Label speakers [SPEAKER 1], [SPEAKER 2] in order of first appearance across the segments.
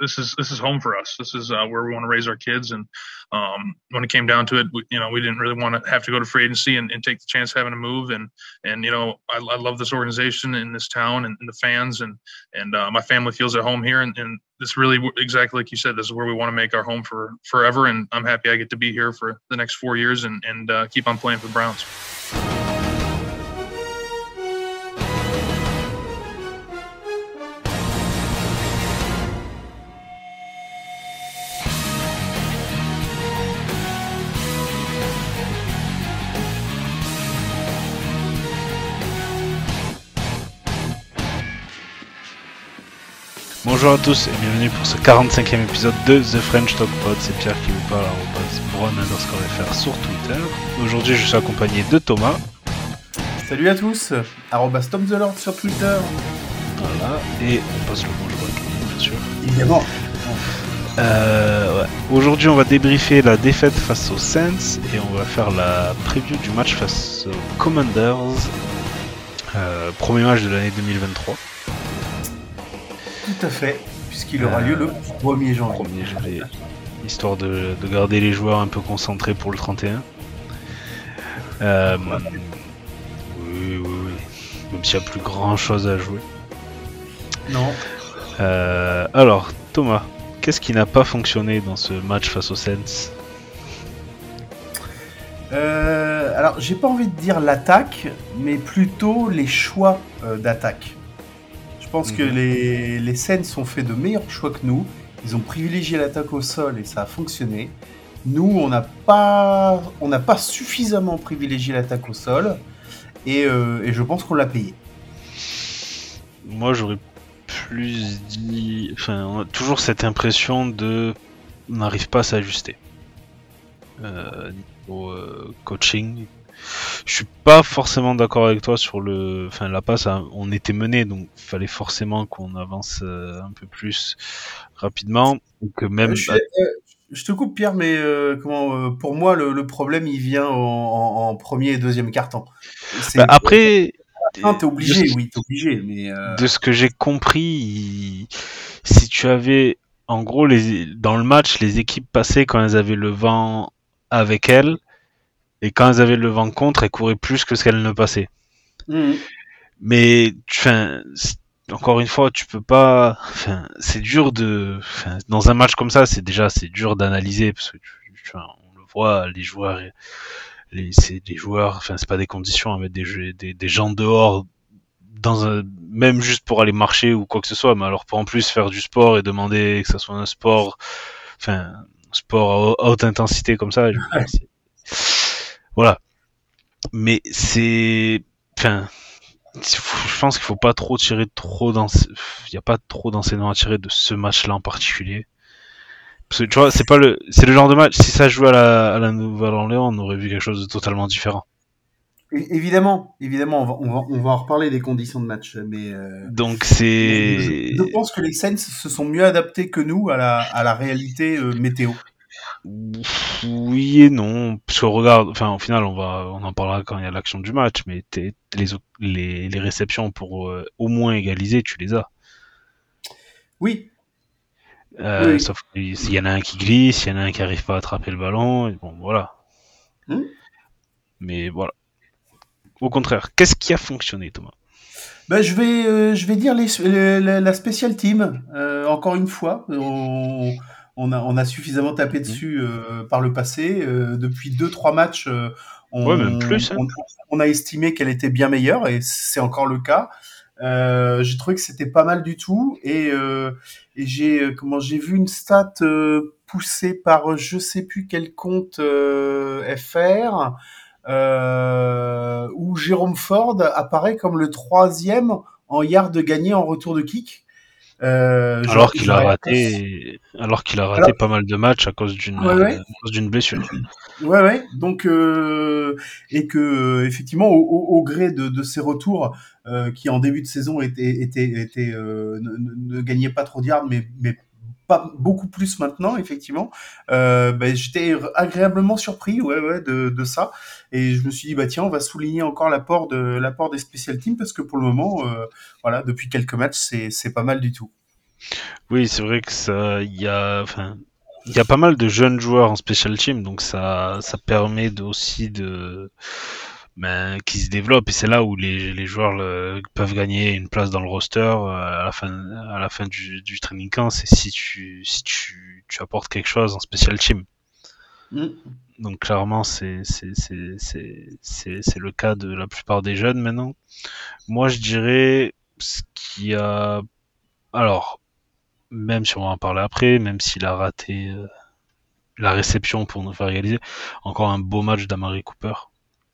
[SPEAKER 1] this is this is home for us. This is uh, where we want to raise our kids. And um, when it came down to it, we, you know, we didn't really want to have to go to free agency and, and take the chance of having to move. And and you know, I, I love this organization in this town and, and the fans, and and uh, my family feels at home here. And, and this really exactly like you said, this is where we want to make our home for forever. And I'm happy I get to be here for the next four years and and uh, keep on playing for the Browns.
[SPEAKER 2] Bonjour à tous et bienvenue pour ce 45e épisode de The French Talk Pod. C'est Pierre qui vous parle à Brown underscore FR sur Twitter. Aujourd'hui, je suis accompagné de Thomas.
[SPEAKER 3] Salut à tous, arrobas Tom the Lord sur Twitter.
[SPEAKER 2] Voilà, et on passe le bonjour à Kenny, bien sûr.
[SPEAKER 3] Évidemment.
[SPEAKER 2] Euh, ouais. Aujourd'hui, on va débriefer la défaite face aux Saints et on va faire la preview du match face aux Commanders. Euh, premier match de l'année 2023.
[SPEAKER 3] Tout à fait, puisqu'il aura lieu le 1er janvier.
[SPEAKER 2] 1er janvier. Histoire de, de garder les joueurs un peu concentrés pour le 31. Euh, oui, oui, oui. Même s'il n'y a plus grand chose à jouer.
[SPEAKER 3] Non.
[SPEAKER 2] Euh, alors, Thomas, qu'est-ce qui n'a pas fonctionné dans ce match face aux Saints?
[SPEAKER 3] Euh, alors, j'ai pas envie de dire l'attaque, mais plutôt les choix euh, d'attaque. Je pense que
[SPEAKER 2] Mhm.
[SPEAKER 3] les, les Saints ont fait de meilleurs choix que nous. Ils ont privilégié l'attaque au sol et ça a fonctionné. Nous, on n'a pas, on n'a pas suffisamment privilégié l'attaque au sol et, euh, et je pense qu'on l'a payé.
[SPEAKER 2] Moi, j'aurais plus dit. Enfin, on a toujours cette impression de. On n'arrive pas à s'ajuster. Euh, niveau euh, coaching. Je suis pas forcément d'accord avec toi sur le. Enfin, la passe, a- on était mené, donc il fallait forcément qu'on avance euh, un peu plus rapidement. Ou que même.
[SPEAKER 3] Euh, je, euh, je te coupe Pierre, mais euh, comment, euh, pour moi, le, le problème, il vient en, en- en premier et deuxième carton.
[SPEAKER 2] Bah, après.
[SPEAKER 3] Non, t'es obligé, oui, t'es obligé, mais euh,
[SPEAKER 2] de ce que j'ai compris, il- si tu avais, en gros, les, dans le match, les équipes passaient quand elles avaient le vent avec elles, et quand elles avaient le vent contre, elles couraient plus que ce qu'elles ne passaient.
[SPEAKER 3] hum,
[SPEAKER 2] Mais, enfin, encore une fois, tu peux pas, enfin, c'est dur de, enfin, dans un match comme ça, c'est déjà, c'est dur d'analyser, parce que, vois, on le voit, les joueurs, les, c'est des joueurs, enfin, c'est pas des conditions à mettre des, jeux- des, des gens dehors dans un, même juste pour aller marcher ou quoi que ce soit, mais alors pour en plus faire du sport et demander que ça soit un sport, enfin, un sport à haute- intensité comme ça, c'est- voilà. Mais c'est, enfin, je pense qu'il faut pas trop tirer trop dans, il y a pas trop d'enseignements à tirer de ce match-là en particulier. Parce que tu vois, c'est pas le, c'est le genre de match, si ça jouait à la, à la Nouvelle-Orléans, on aurait vu quelque chose de totalement différent.
[SPEAKER 3] évidemment, évidemment, on va, on, va, on va en reparler des conditions de match, mais euh,
[SPEAKER 2] Donc
[SPEAKER 3] je,
[SPEAKER 2] c'est,
[SPEAKER 3] je pense que les Saints se sont mieux adaptés que nous à la, à la réalité euh, météo.
[SPEAKER 2] Oui et non, parce que regarde, enfin au final on va, on en parlera quand il y a l'action du match, mais t'es- les, o- les, les réceptions pour euh, au moins égaliser, tu les as.
[SPEAKER 3] Oui,
[SPEAKER 2] Euh,
[SPEAKER 3] Oui.
[SPEAKER 2] Sauf qu'il y en a un qui glisse, il y en a un qui arrive pas à attraper le ballon, et bon voilà.
[SPEAKER 3] Hmm.
[SPEAKER 2] Mais voilà. Au contraire, qu'est-ce qui a fonctionné Thomas?
[SPEAKER 3] Bah, je, vais, euh, je vais dire les, la, la special team, euh, encore une fois. On, on, a, on a suffisamment tapé dessus euh, par le passé. Euh, depuis deux, trois matchs, euh, on,
[SPEAKER 2] Ouais, même plus, hein.
[SPEAKER 3] on, on a estimé qu'elle était bien meilleure et c'est encore le cas. Euh, j'ai trouvé que c'était pas mal du tout et, euh, et j'ai euh, comment j'ai vu une stat euh, poussée par je sais plus quel compte euh, FR euh, où Jérôme Ford apparaît comme le troisième en yard gagné en retour de kick. Euh,
[SPEAKER 2] Alors qu'il a raté, alors qu'il a raté
[SPEAKER 3] Alors-
[SPEAKER 2] pas mal de matchs à cause d'une,
[SPEAKER 3] Ouais, ouais.
[SPEAKER 2] à cause d'une blessure.
[SPEAKER 3] Ouais, ouais. Donc, euh, et que euh, effectivement, au, au- au gré de, de ces retours, euh, qui en début de saison étaient, étaient, étaient, euh, ne, ne- gagnaient pas trop de yards, mais, mais pas beaucoup plus maintenant, effectivement. Euh, ben, j'étais agréablement surpris, ouais, ouais, de, de ça. Et je me suis dit, bah tiens, on va souligner encore l'apport de l'apport des special teams parce que pour le moment, euh, voilà, depuis quelques matchs, c'est pas mal du tout.
[SPEAKER 2] Oui, c'est vrai que ça, il y a, enfin, il y a pas mal de jeunes joueurs en special team, donc ça, ça permet aussi de, ben, qui se développent et c'est là où les, les joueurs le- peuvent gagner une place dans le roster euh, à la fin, à la fin du, du training camp. C'est si tu, si tu, tu apportes quelque chose en special team.
[SPEAKER 3] Mm.
[SPEAKER 2] Donc clairement, c'est c'est c'est c'est c'est c'est le cas de la plupart des jeunes maintenant. Moi, je dirais ce qui a alors même si on va en parler après, même s'il a raté euh, la réception pour nous faire réaliser, encore un beau match d'Amari Cooper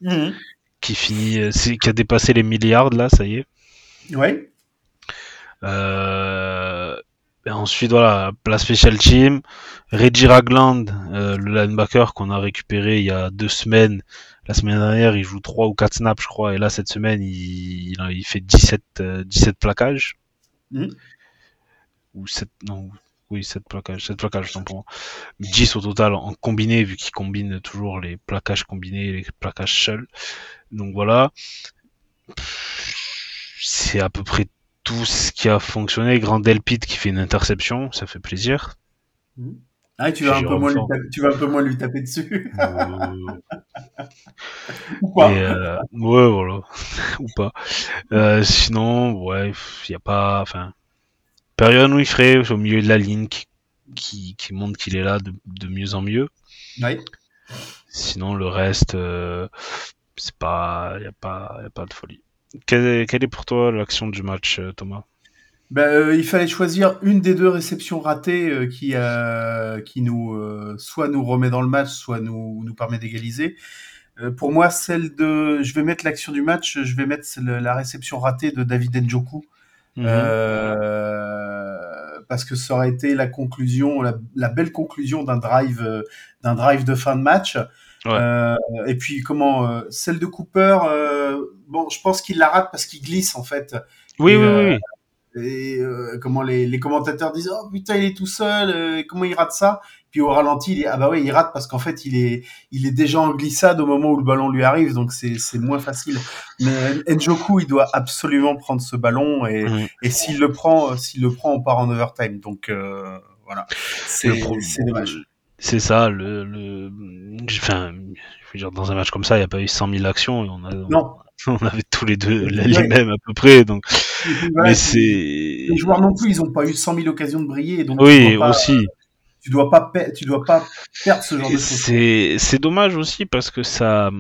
[SPEAKER 3] Mhm.
[SPEAKER 2] qui finit, euh, qui a dépassé les milliards là, ça y est.
[SPEAKER 3] Ouais.
[SPEAKER 2] Euh, et ensuite, voilà, la special team. Reggie Ragland, euh, le linebacker qu'on a récupéré il y a deux semaines. La semaine dernière, il joue trois ou quatre snaps, je crois. Et là, cette semaine, il, fait 17, euh, 17 plaquages.
[SPEAKER 3] Mhm.
[SPEAKER 2] Ou 7, non, oui, 7 plaquages, 7 plaquages, moi. 10 au total en combiné, vu qu'il combine toujours les plaquages combinés et les plaquages seuls. Donc voilà. C'est à peu près tout ce qui a fonctionné. Grand Delpit qui fait une interception, ça fait plaisir.
[SPEAKER 3] Ah, tu vas, un peu moins lui taper, tu vas un peu moins lui taper dessus.
[SPEAKER 2] Euh,
[SPEAKER 3] Ou pas.
[SPEAKER 2] euh, ouais, voilà. Ou pas. Euh, sinon, ouais, il y a pas, enfin, Perion Winfrey au milieu de la ligne qui, qui, qui montre qu'il est là de, de mieux en mieux. Sinon, le reste, euh, c'est pas, y a pas, y a pas de folie. Quelle est, quelle est pour toi l'action du match, euh, Thomas?
[SPEAKER 3] Ben, euh, il fallait choisir une des deux réceptions ratées euh, qui, euh, qui nous, euh, soit nous remet dans le match, soit nous, nous permet d'égaliser. Euh, pour moi, celle de, je vais mettre l'action du match, je vais mettre la réception ratée de David Njoku.
[SPEAKER 2] Mhm.
[SPEAKER 3] Euh, parce que ça aurait été la conclusion, la, la belle conclusion d'un drive, euh, d'un drive de fin de match.
[SPEAKER 2] Ouais.
[SPEAKER 3] Euh, et puis comment euh, celle de Cooper, euh, bon, je pense qu'il la rate parce qu'il glisse en fait.
[SPEAKER 2] Oui,
[SPEAKER 3] et,
[SPEAKER 2] oui, oui.
[SPEAKER 3] Et euh, comment les, les commentateurs disent oh putain il est tout seul, euh, comment il rate ça? Puis au ralenti, il est, ah bah oui il rate parce qu'en fait il est il est déjà en glissade au moment où le ballon lui arrive, donc c'est c'est moins facile. Mais Njoku il doit absolument prendre ce ballon et et s'il le prend, s'il le prend, on part en overtime. Donc euh, voilà, c'est dommage.
[SPEAKER 2] C'est ça, le, le, enfin, je veux dire, dans un match comme ça, il n'y a pas eu 100 000 actions et on a,
[SPEAKER 3] Non.
[SPEAKER 2] on avait tous les deux les
[SPEAKER 3] Ouais.
[SPEAKER 2] mêmes à peu près, donc, mais
[SPEAKER 3] c'est- les joueurs non plus, ils ont pas eu 100 000 occasions de briller, donc
[SPEAKER 2] oui,
[SPEAKER 3] pas,
[SPEAKER 2] aussi,
[SPEAKER 3] tu dois pas, per- tu dois pas perdre ce genre de choses.
[SPEAKER 2] c'est, c'est dommage aussi parce que ça,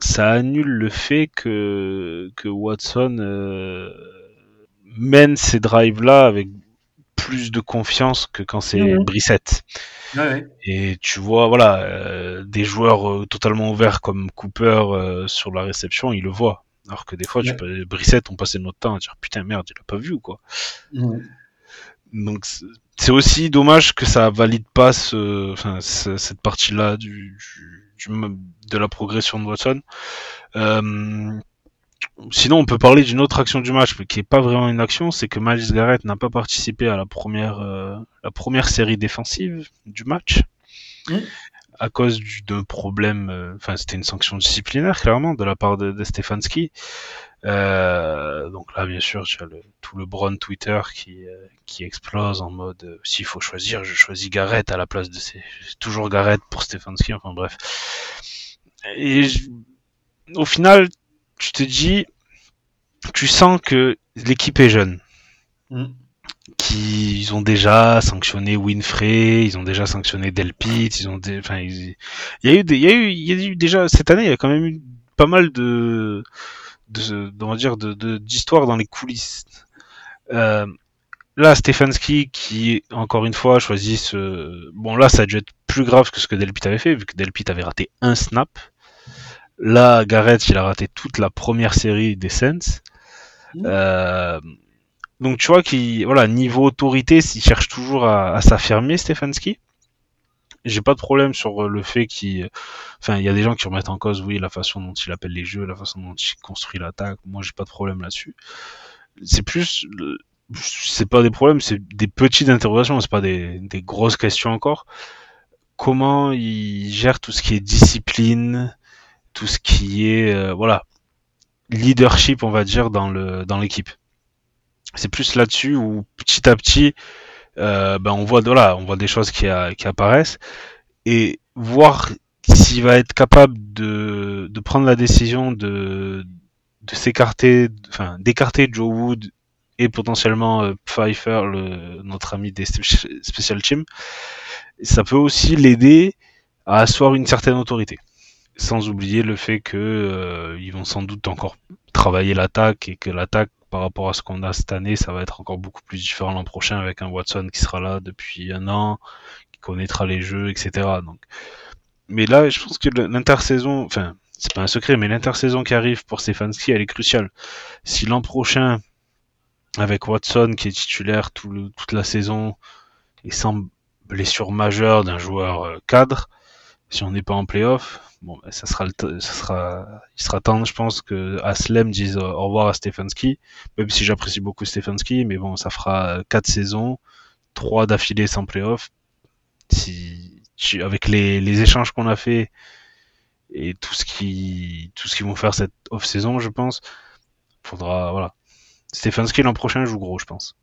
[SPEAKER 2] ça annule le fait que, que Watson, euh, mène ces drives-là avec plus de confiance que quand c'est
[SPEAKER 3] Mhm.
[SPEAKER 2] Brissette.
[SPEAKER 3] Ouais, ouais.
[SPEAKER 2] Et tu vois, voilà, euh, des joueurs euh, totalement ouverts comme Cooper euh, sur la réception, ils le voient. Alors que des fois, tu
[SPEAKER 3] Ouais.
[SPEAKER 2] peux, Brissette, on passait notre temps à dire putain merde, il a pas vu ou quoi. Donc c'est- aussi dommage que ça valide pas ce, enfin, ce- cette partie-là du, du, du- de la progression de Watson. Euh, sinon, on peut parler d'une autre action du match, mais qui est pas vraiment une action, c'est que Miles Garrett n'a pas participé à la première, euh, la première série défensive du match. À cause du- d'un problème, euh, enfin c'était une sanction disciplinaire clairement de la part de, de Stefanski. Euh, donc là, bien sûr, tu as le, tout le Bron Twitter qui, euh, qui explose en mode euh, s'il faut choisir, je choisis Garrett à la place de ces. Toujours Garrett pour Stefanski, enfin bref. Et je- au final, tu te dis, tu sens que l'équipe est jeune.
[SPEAKER 3] Mhm.
[SPEAKER 2] Qui, ils ont déjà sanctionné Winfrey, ils ont déjà sanctionné Delpit, ils ont, enfin, ils- il y a eu, des, il y a eu, il y a eu déjà cette année, il y a quand même eu pas mal de, de, on va dire, de, de- dans les coulisses. Euh, là, Stefanski, qui encore une fois choisit ce, bon là, ça a dû être plus grave que ce que Delpit avait fait, vu que Delpit avait raté un snap. Là, Garrett, il a raté toute la première série des Saints.
[SPEAKER 3] Mhm.
[SPEAKER 2] Euh, donc tu vois qu'il, voilà, niveau autorité, il cherche toujours à, à s'affirmer, Stefanski. J'ai pas de problème sur le fait qu'il, enfin, il y a des gens qui remettent en cause, oui, la façon dont il appelle les jeux, la façon dont il construit l'attaque. Moi, j'ai pas de problème là-dessus. C'est plus, le- c'est pas des problèmes, c'est des petites interrogations, c'est pas des, des grosses questions encore. Comment il gère tout ce qui est discipline, tout ce qui est, euh, voilà, leadership, on va dire, dans le, dans l'équipe. c'est plus là-dessus où petit à petit, euh, ben on voit voilà, on voit des choses qui, apparaissent et voir s'il va être capable de, prendre la décision de, s'écarter, enfin d'écarter Joe Wood et potentiellement euh, Pfeiffer, notre ami des Special Teams, ça peut aussi l'aider à asseoir une certaine autorité. Sans oublier le fait que euh, ils vont sans doute encore travailler l'attaque et que l'attaque par rapport à ce qu'on a cette année, ça va être encore beaucoup plus différent l'an prochain avec un Watson qui sera là depuis un an, qui connaîtra les jeux, etc. Donc, mais là, je pense que l'intersaison, enfin, c'est pas un secret, mais l'intersaison qui arrive pour Stefanski, elle est cruciale. Si l'an prochain, avec Watson qui est titulaire toute la saison et sans blessure majeure d'un joueur euh, cadre, si on n'est pas en playoff, bon, ben, ça sera, le ça sera, il sera temps, je pense, que Aslem dise au revoir à Stefanski, même si j'apprécie beaucoup Stefanski, mais bon, ça fera quatre saisons, trois d'affilée sans playoff. Si, avec les, les échanges qu'on a fait et tout ce qui, tout ce qu'ils vont faire cette off saison, je pense, faudra, voilà. Stefanski l'an prochain joue gros, je pense.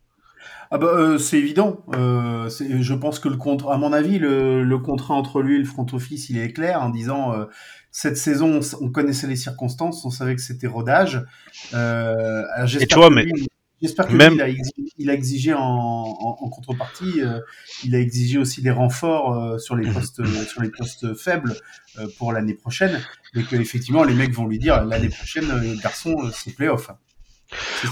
[SPEAKER 3] Ah bah, euh, c'est évident. Euh, je pense que le contrat, à mon avis, le, le, contrat entre lui et le front office, il est clair en disant euh, cette saison, on, connaissait les circonstances, on savait que c'était rodage. Euh, J'espère que, mais... J'espère que même... il, a exigé, il, a exigé, en, en, en contrepartie, euh, il a exigé aussi des renforts euh, sur les postes sur les postes faibles euh, pour l'année prochaine, et que effectivement les mecs vont lui dire l'année prochaine, garçon, c'est playoff.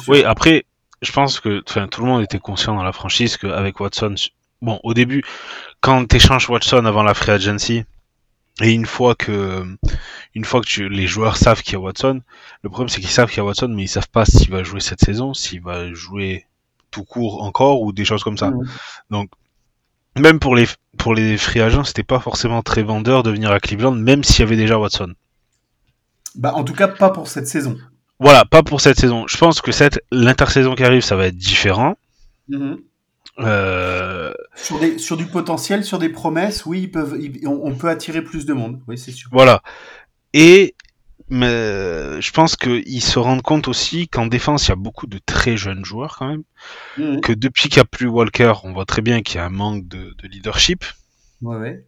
[SPEAKER 2] Oui, après, je pense que enfin, tout le monde était conscient dans la franchise qu'avec Watson, bon, au début, quand tu échanges Watson avant la free agency, et une fois que, une fois que tu, les joueurs savent qu'il y a Watson, le problème c'est qu'ils savent qu'il y a Watson, mais ils savent pas s'il va jouer cette saison, s'il va jouer tout court encore ou des choses comme ça. Donc, même pour les, pour les free agents, c'était pas forcément très vendeur de venir à Cleveland, même s'il y avait déjà Watson.
[SPEAKER 3] Bah, en tout cas, pas pour cette saison.
[SPEAKER 2] Voilà, pas pour cette saison. Je pense que cette l'intersaison qui arrive, ça va être différent. Mm-hmm.
[SPEAKER 3] Euh... Sur, des, sur du potentiel, sur des promesses, oui, ils peuvent, on, peut attirer plus de monde. Oui, c'est sûr.
[SPEAKER 2] Voilà. Et mais je pense qu'ils se rendent compte aussi qu'en défense, il y a beaucoup de très jeunes joueurs quand même. Mm-hmm. Que depuis qu'il n'y a plus Walker, on voit très bien qu'il y a un manque de, de leadership.
[SPEAKER 3] Ouais, ouais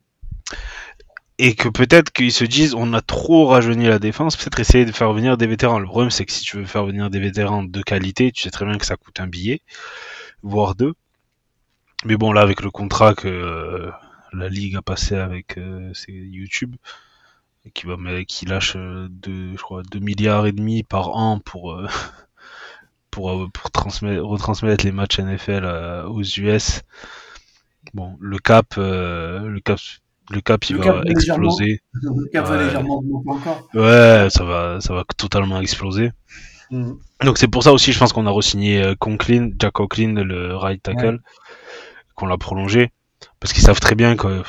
[SPEAKER 2] et que peut-être qu'ils se disent on a trop rajeuni la défense, peut-être essayer de faire venir des vétérans. Le problème c'est que si tu veux faire venir des vétérans de qualité, tu sais très bien que ça coûte un billet, voire deux. Mais bon là avec le contrat que euh, la ligue a passé avec euh, YouTube, qui va qui lâche euh, deux, je crois, 2 milliards et demi par an pour pour, pour transmettre, retransmettre les matchs NFL aux US. Bon, le cap, le cap le cap il va exploser.
[SPEAKER 3] Le cap va légèrement encore.
[SPEAKER 2] Ouais, ça va, ça va totalement exploser. Mm. Donc c'est pour ça aussi, je pense qu'on a re-signé euh, Conklin, Jack Conklin, le right tackle, qu'on l'a prolongé, parce qu'ils savent très bien que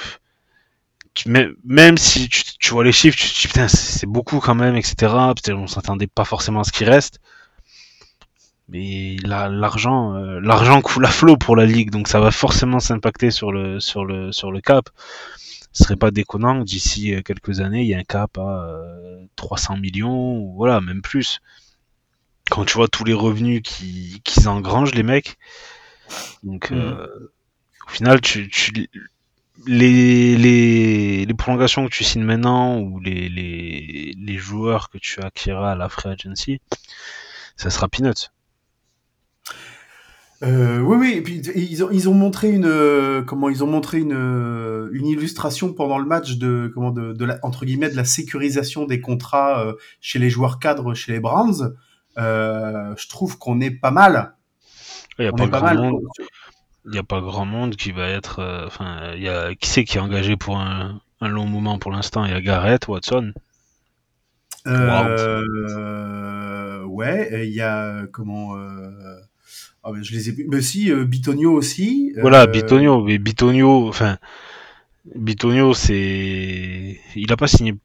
[SPEAKER 2] même si tu, vois les chiffres, tu te dis putain c'est beaucoup quand même, etc. On s'attendait pas forcément à ce qu'il reste. Mais l'argent, euh, l'argent coule à flot pour la ligue, donc ça va forcément s'impacter sur le sur le sur le cap ce serait pas déconnant d'ici euh, quelques années, il y a un cap à 300 euh, millions, voilà, même plus. Quand tu vois tous les revenus qu'ils engrangent, les mecs. Donc, mm. euh, au final, tu, les, les, les, prolongations que tu signes maintenant ou les, les, les joueurs que tu acquéras à la free agency, ça sera peanuts.
[SPEAKER 3] Euh, oui, oui. Et puis ils ont, ils ont montré une euh, comment ils ont montré une, euh, une illustration pendant le match de comment de, de la, entre guillemets de la sécurisation des contrats chez les joueurs cadres chez les Browns. je trouve qu'on est pas mal.
[SPEAKER 2] Il n'y a pas, grand monde. Il n'y a pas grand monde qui va être. Enfin, il y a qui c'est qui est engagé pour un, un long moment pour l'instant? Il y a Garrett, Watson.
[SPEAKER 3] Euh, ouais, il y a comment ah, je les ai Mais si, euh, Bitonio aussi.
[SPEAKER 2] Voilà, euh, Bitonio. Mais Bitonio, enfin, Bitonio, c'est. Il a pas signé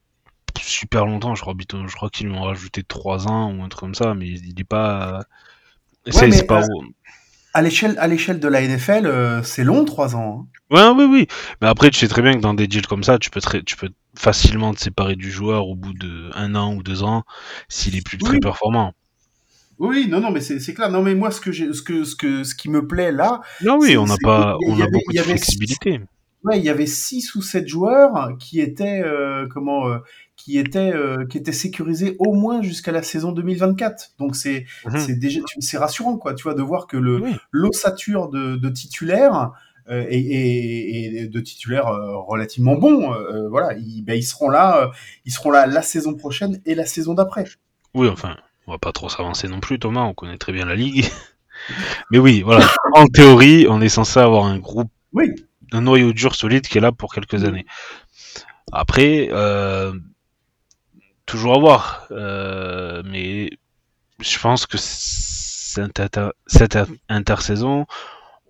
[SPEAKER 2] super longtemps, je crois, Bitonio. Je crois qu'ils lui ont rajouté 3 ans ou un truc comme ça, mais il est pas.
[SPEAKER 3] c'est pas. À l'échelle, à l'échelle de la NFL, euh, c'est long, 3 ans.
[SPEAKER 2] Hein. Ouais, oui, oui. Mais après, tu sais très bien que dans des deals comme ça, tu peux, tu peux facilement te séparer du joueur au bout de un an ou deux ans s'il est plus très performant.
[SPEAKER 3] Oui, non, non, mais c'est clair. Non, mais moi, ce que j'ai, ce que, ce que, ce qui me plaît là.
[SPEAKER 2] Non, oui, on n'a pas, on a beaucoup de flexibilité.
[SPEAKER 3] Ouais, il y avait six ou sept joueurs qui étaient, euh, comment, euh, qui étaient, euh, qui étaient sécurisés au moins jusqu'à la saison 2024. Donc c'est, mhm. c'est déjà, c'est rassurant, quoi, tu vois, de voir que le l'ossature de, de titulaires euh, et, et, de titulaires euh, relativement bons, voilà, ils, ben, ils seront là, ils seront là la saison prochaine et la saison d'après.
[SPEAKER 2] Oui, enfin, on va pas trop s'avancer non plus, Thomas. On connaît très bien la ligue. Mais oui, voilà. En théorie, on est censé avoir un groupe,
[SPEAKER 3] oui.
[SPEAKER 2] un noyau dur solide qui est là pour quelques années. Après, euh, toujours à voir. Euh, mais je pense que cette, cette intersaison,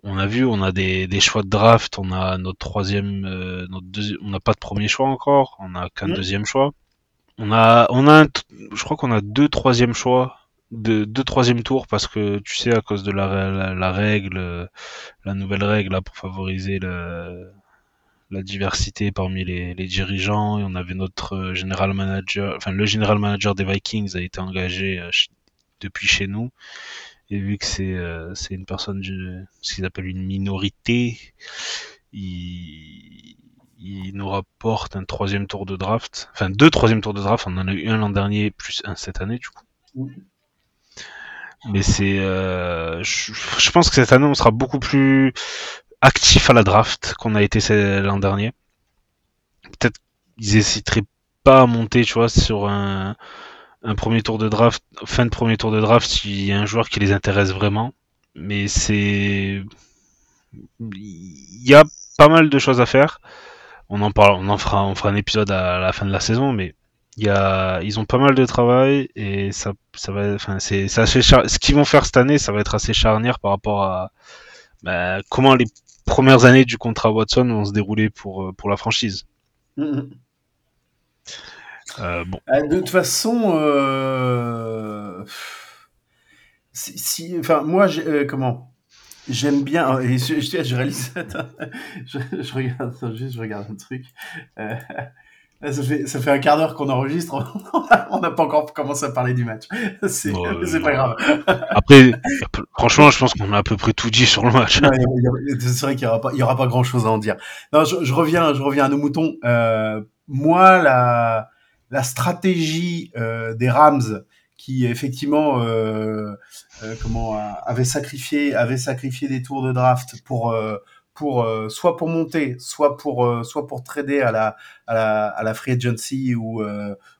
[SPEAKER 2] on a vu, on a des, des, choix de draft, on a notre troisième, euh, notre on n'a pas de premier choix encore, on a qu'un mmh. deuxième choix. On a, on a, je crois qu'on a deux troisième choix, de deux troisième tours parce que tu sais à cause de la, la, règle, la nouvelle règle là, pour favoriser le, la diversité parmi les, les, dirigeants. Et on avait notre général manager, enfin le général manager des Vikings a été engagé euh, depuis chez nous. Et vu que c'est euh, c'est une personne, ce qu'ils appellent une minorité, il, il nous rapporte un troisième tour de draft, enfin deux troisième tours de draft, on en a eu un l'an dernier plus un cette année du coup. Mais c'est, euh, je, je, pense que cette année on sera beaucoup plus actif à la draft qu'on a été l'an dernier. Peut-être qu'ils hésiteraient pas à monter, tu vois, sur un, un premier tour de draft, fin de premier tour de draft, s'il y a un joueur qui les intéresse vraiment. Mais c'est, il y a pas mal de choses à faire on en parle, on en fera, on fera un épisode à la fin de la saison, mais il y a, ils ont pas mal de travail et ça, ça va, enfin, c'est, ce qu'ils vont faire cette année, ça va être assez charnière par rapport à bah, comment les premières années du contrat Watson vont se dérouler pour, pour la franchise. Mm-hmm.
[SPEAKER 3] Euh, bon. Euh, de toute façon, euh... si, enfin, moi, comment? J'aime bien. Et je, je, je réalise. je, je, regarde juste, je regarde un truc. Euh, ça, fait, ça fait un quart d'heure qu'on enregistre. on n'a pas encore commencé à parler du match. C'est pas grave.
[SPEAKER 2] Après, franchement, je pense qu'on a à peu près tout dit sur le match.
[SPEAKER 3] C'est vrai qu'il n'y aura pas, aura grand chose à en dire. Non, je, reviens, je reviens à nos moutons. Euh, moi, la, la stratégie euh, des Rams qui effectivement euh, euh, comment avait sacrifié avait sacrifié des tours de draft pour euh, pour euh, soit pour monter, soit pour euh, soit pour trader à la à la, free agency ou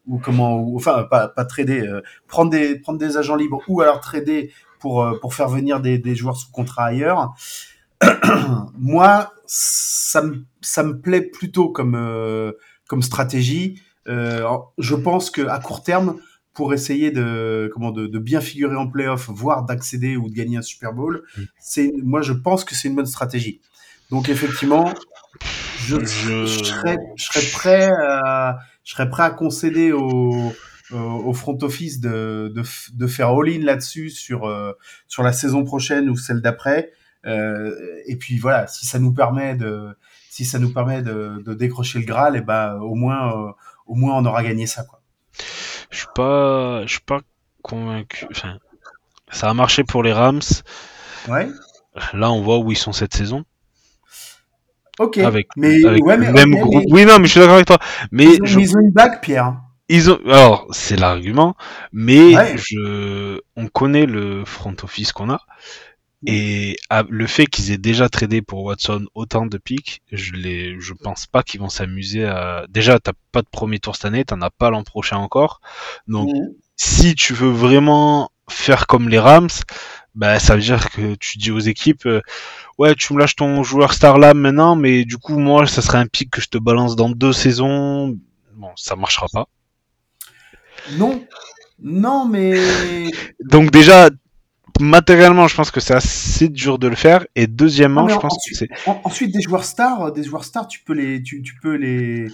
[SPEAKER 3] ou comment ou, enfin pas pas trader prendre des prendre des agents libres ou alors trader pour pour faire venir des, des joueurs sous contrat ailleurs. Moi, ça me ça me plaît plutôt comme comme stratégie. je pense que à court terme, pour essayer de comment de, de bien figurer en playoff, voire d'accéder ou de gagner un Super Bowl, mm. c'est moi je pense que c'est une bonne stratégie. Donc effectivement, je, je... serais, je serais prêt à je serais prêt à concéder au au front office de, de, de faire all-in là-dessus sur euh, sur la saison prochaine ou celle d'après. Euh, et puis voilà, si ça nous permet de si ça nous permet de, de décrocher le Graal, et eh ben au moins euh, au moins on aura gagné ça quoi.
[SPEAKER 2] Je suis pas, je suis pas convaincu. Enfin, ça a marché pour les Rams.
[SPEAKER 3] Ouais.
[SPEAKER 2] Là, on voit où ils sont cette saison.
[SPEAKER 3] Ok.
[SPEAKER 2] Avec, mais, avec le même groupe. Oui, non, mais je suis d'accord avec toi. Mais
[SPEAKER 3] ils ont, je... ils ont une bague, Pierre.
[SPEAKER 2] Ils ont, alors, c'est l'argument, mais je, on connaît le front office qu'on a. Et le fait qu'ils aient déjà tradé pour Watson autant de pics, je les, je pense pas qu'ils vont s'amuser à. Déjà, t'as pas de premier tour cette année, t'en as pas l'an prochain encore. Donc, si tu veux vraiment faire comme les Rams, bah ça veut dire que tu dis aux équipes, euh, ouais, tu me lâches ton joueur star là maintenant, mais du coup moi, ça serait un pic que je te balance dans deux saisons. Bon, ça marchera pas.
[SPEAKER 3] Non, non, mais.
[SPEAKER 2] Donc déjà, matériellement, je pense que c'est assez dur de le faire. Et deuxièmement, je pense
[SPEAKER 3] que c'est. Ensuite, des joueurs stars, des joueurs stars, tu peux les, tu, tu peux les,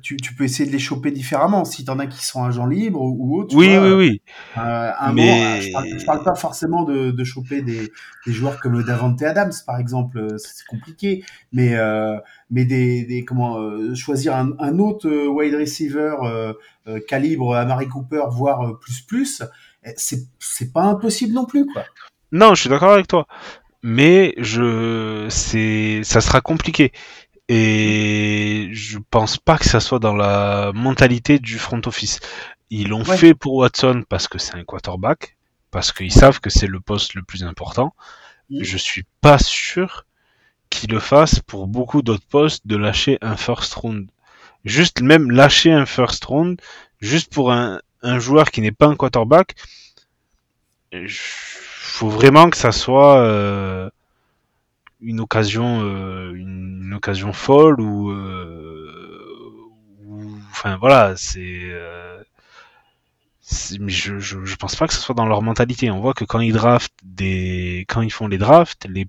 [SPEAKER 3] tu, tu, peux essayer de les choper différemment. Si t'en as qui sont agents libres ou, autres.
[SPEAKER 2] Oui, oui, oui,
[SPEAKER 3] euh, Mais... je, parle, parle, pas forcément de, de choper des, des, joueurs comme Davante Adams, par exemple. Euh, c'est compliqué. Mais, euh, mais des, des comment euh, choisir un, un, autre wide receiver calibre Amari Cooper, voire plus plus c'est c'est pas impossible non plus quoi.
[SPEAKER 2] Non, je suis d'accord avec toi, mais je c'est ça sera compliqué. Et je pense pas que ça soit dans la mentalité du front office. Ils l'ont
[SPEAKER 3] Ouais.
[SPEAKER 2] fait pour Watson parce que c'est un quarterback, parce qu'ils savent que c'est le poste le plus important.
[SPEAKER 3] Mm.
[SPEAKER 2] Je suis pas sûr qu'ils le fassent pour beaucoup d'autres postes de lâcher un first round. Juste même lâcher un first round, juste pour un, un joueur qui n'est pas un quarterback, faut vraiment que ça soit euh, une occasion, euh, une, occasion folle ou, euh, ou- enfin voilà, c'est, euh, je, je, je pense pas que ce soit dans leur mentalité. On voit que quand ils draftent des, quand ils font les drafts, les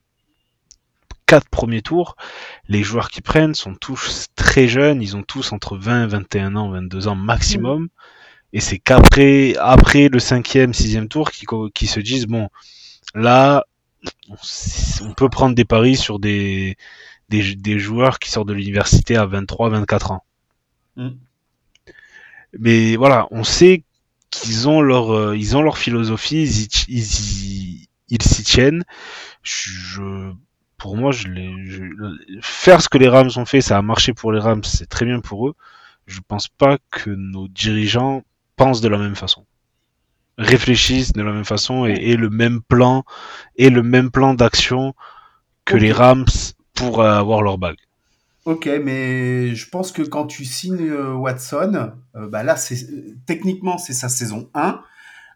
[SPEAKER 2] quatre premiers tours, les joueurs qui prennent sont tous très jeunes, ils ont tous entre 20 et 21 ans, 22 ans maximum. Et c'est qu'après, après le cinquième, sixième tour, qui, qui se disent bon, là, on, peut prendre des paris sur des, des, des joueurs qui sortent de l'université à 23, 24 ans.
[SPEAKER 3] Mm.
[SPEAKER 2] Mais voilà, on sait qu'ils ont leur, euh, ils ont leur philosophie, ils, y- ils, ils s'y tiennent. Je, pour moi, je les, je- faire ce que les Rams ont fait, ça a marché pour les Rams, c'est très bien pour eux. Je pense pas que nos dirigeants pensent de la même façon, réfléchissent de la même façon et, et le même plan et le même plan d'action que les Rams pour avoir leur bague.
[SPEAKER 3] Ok, mais je pense que quand tu signes euh, Watson, euh, bah là, c'est techniquement c'est sa saison 1.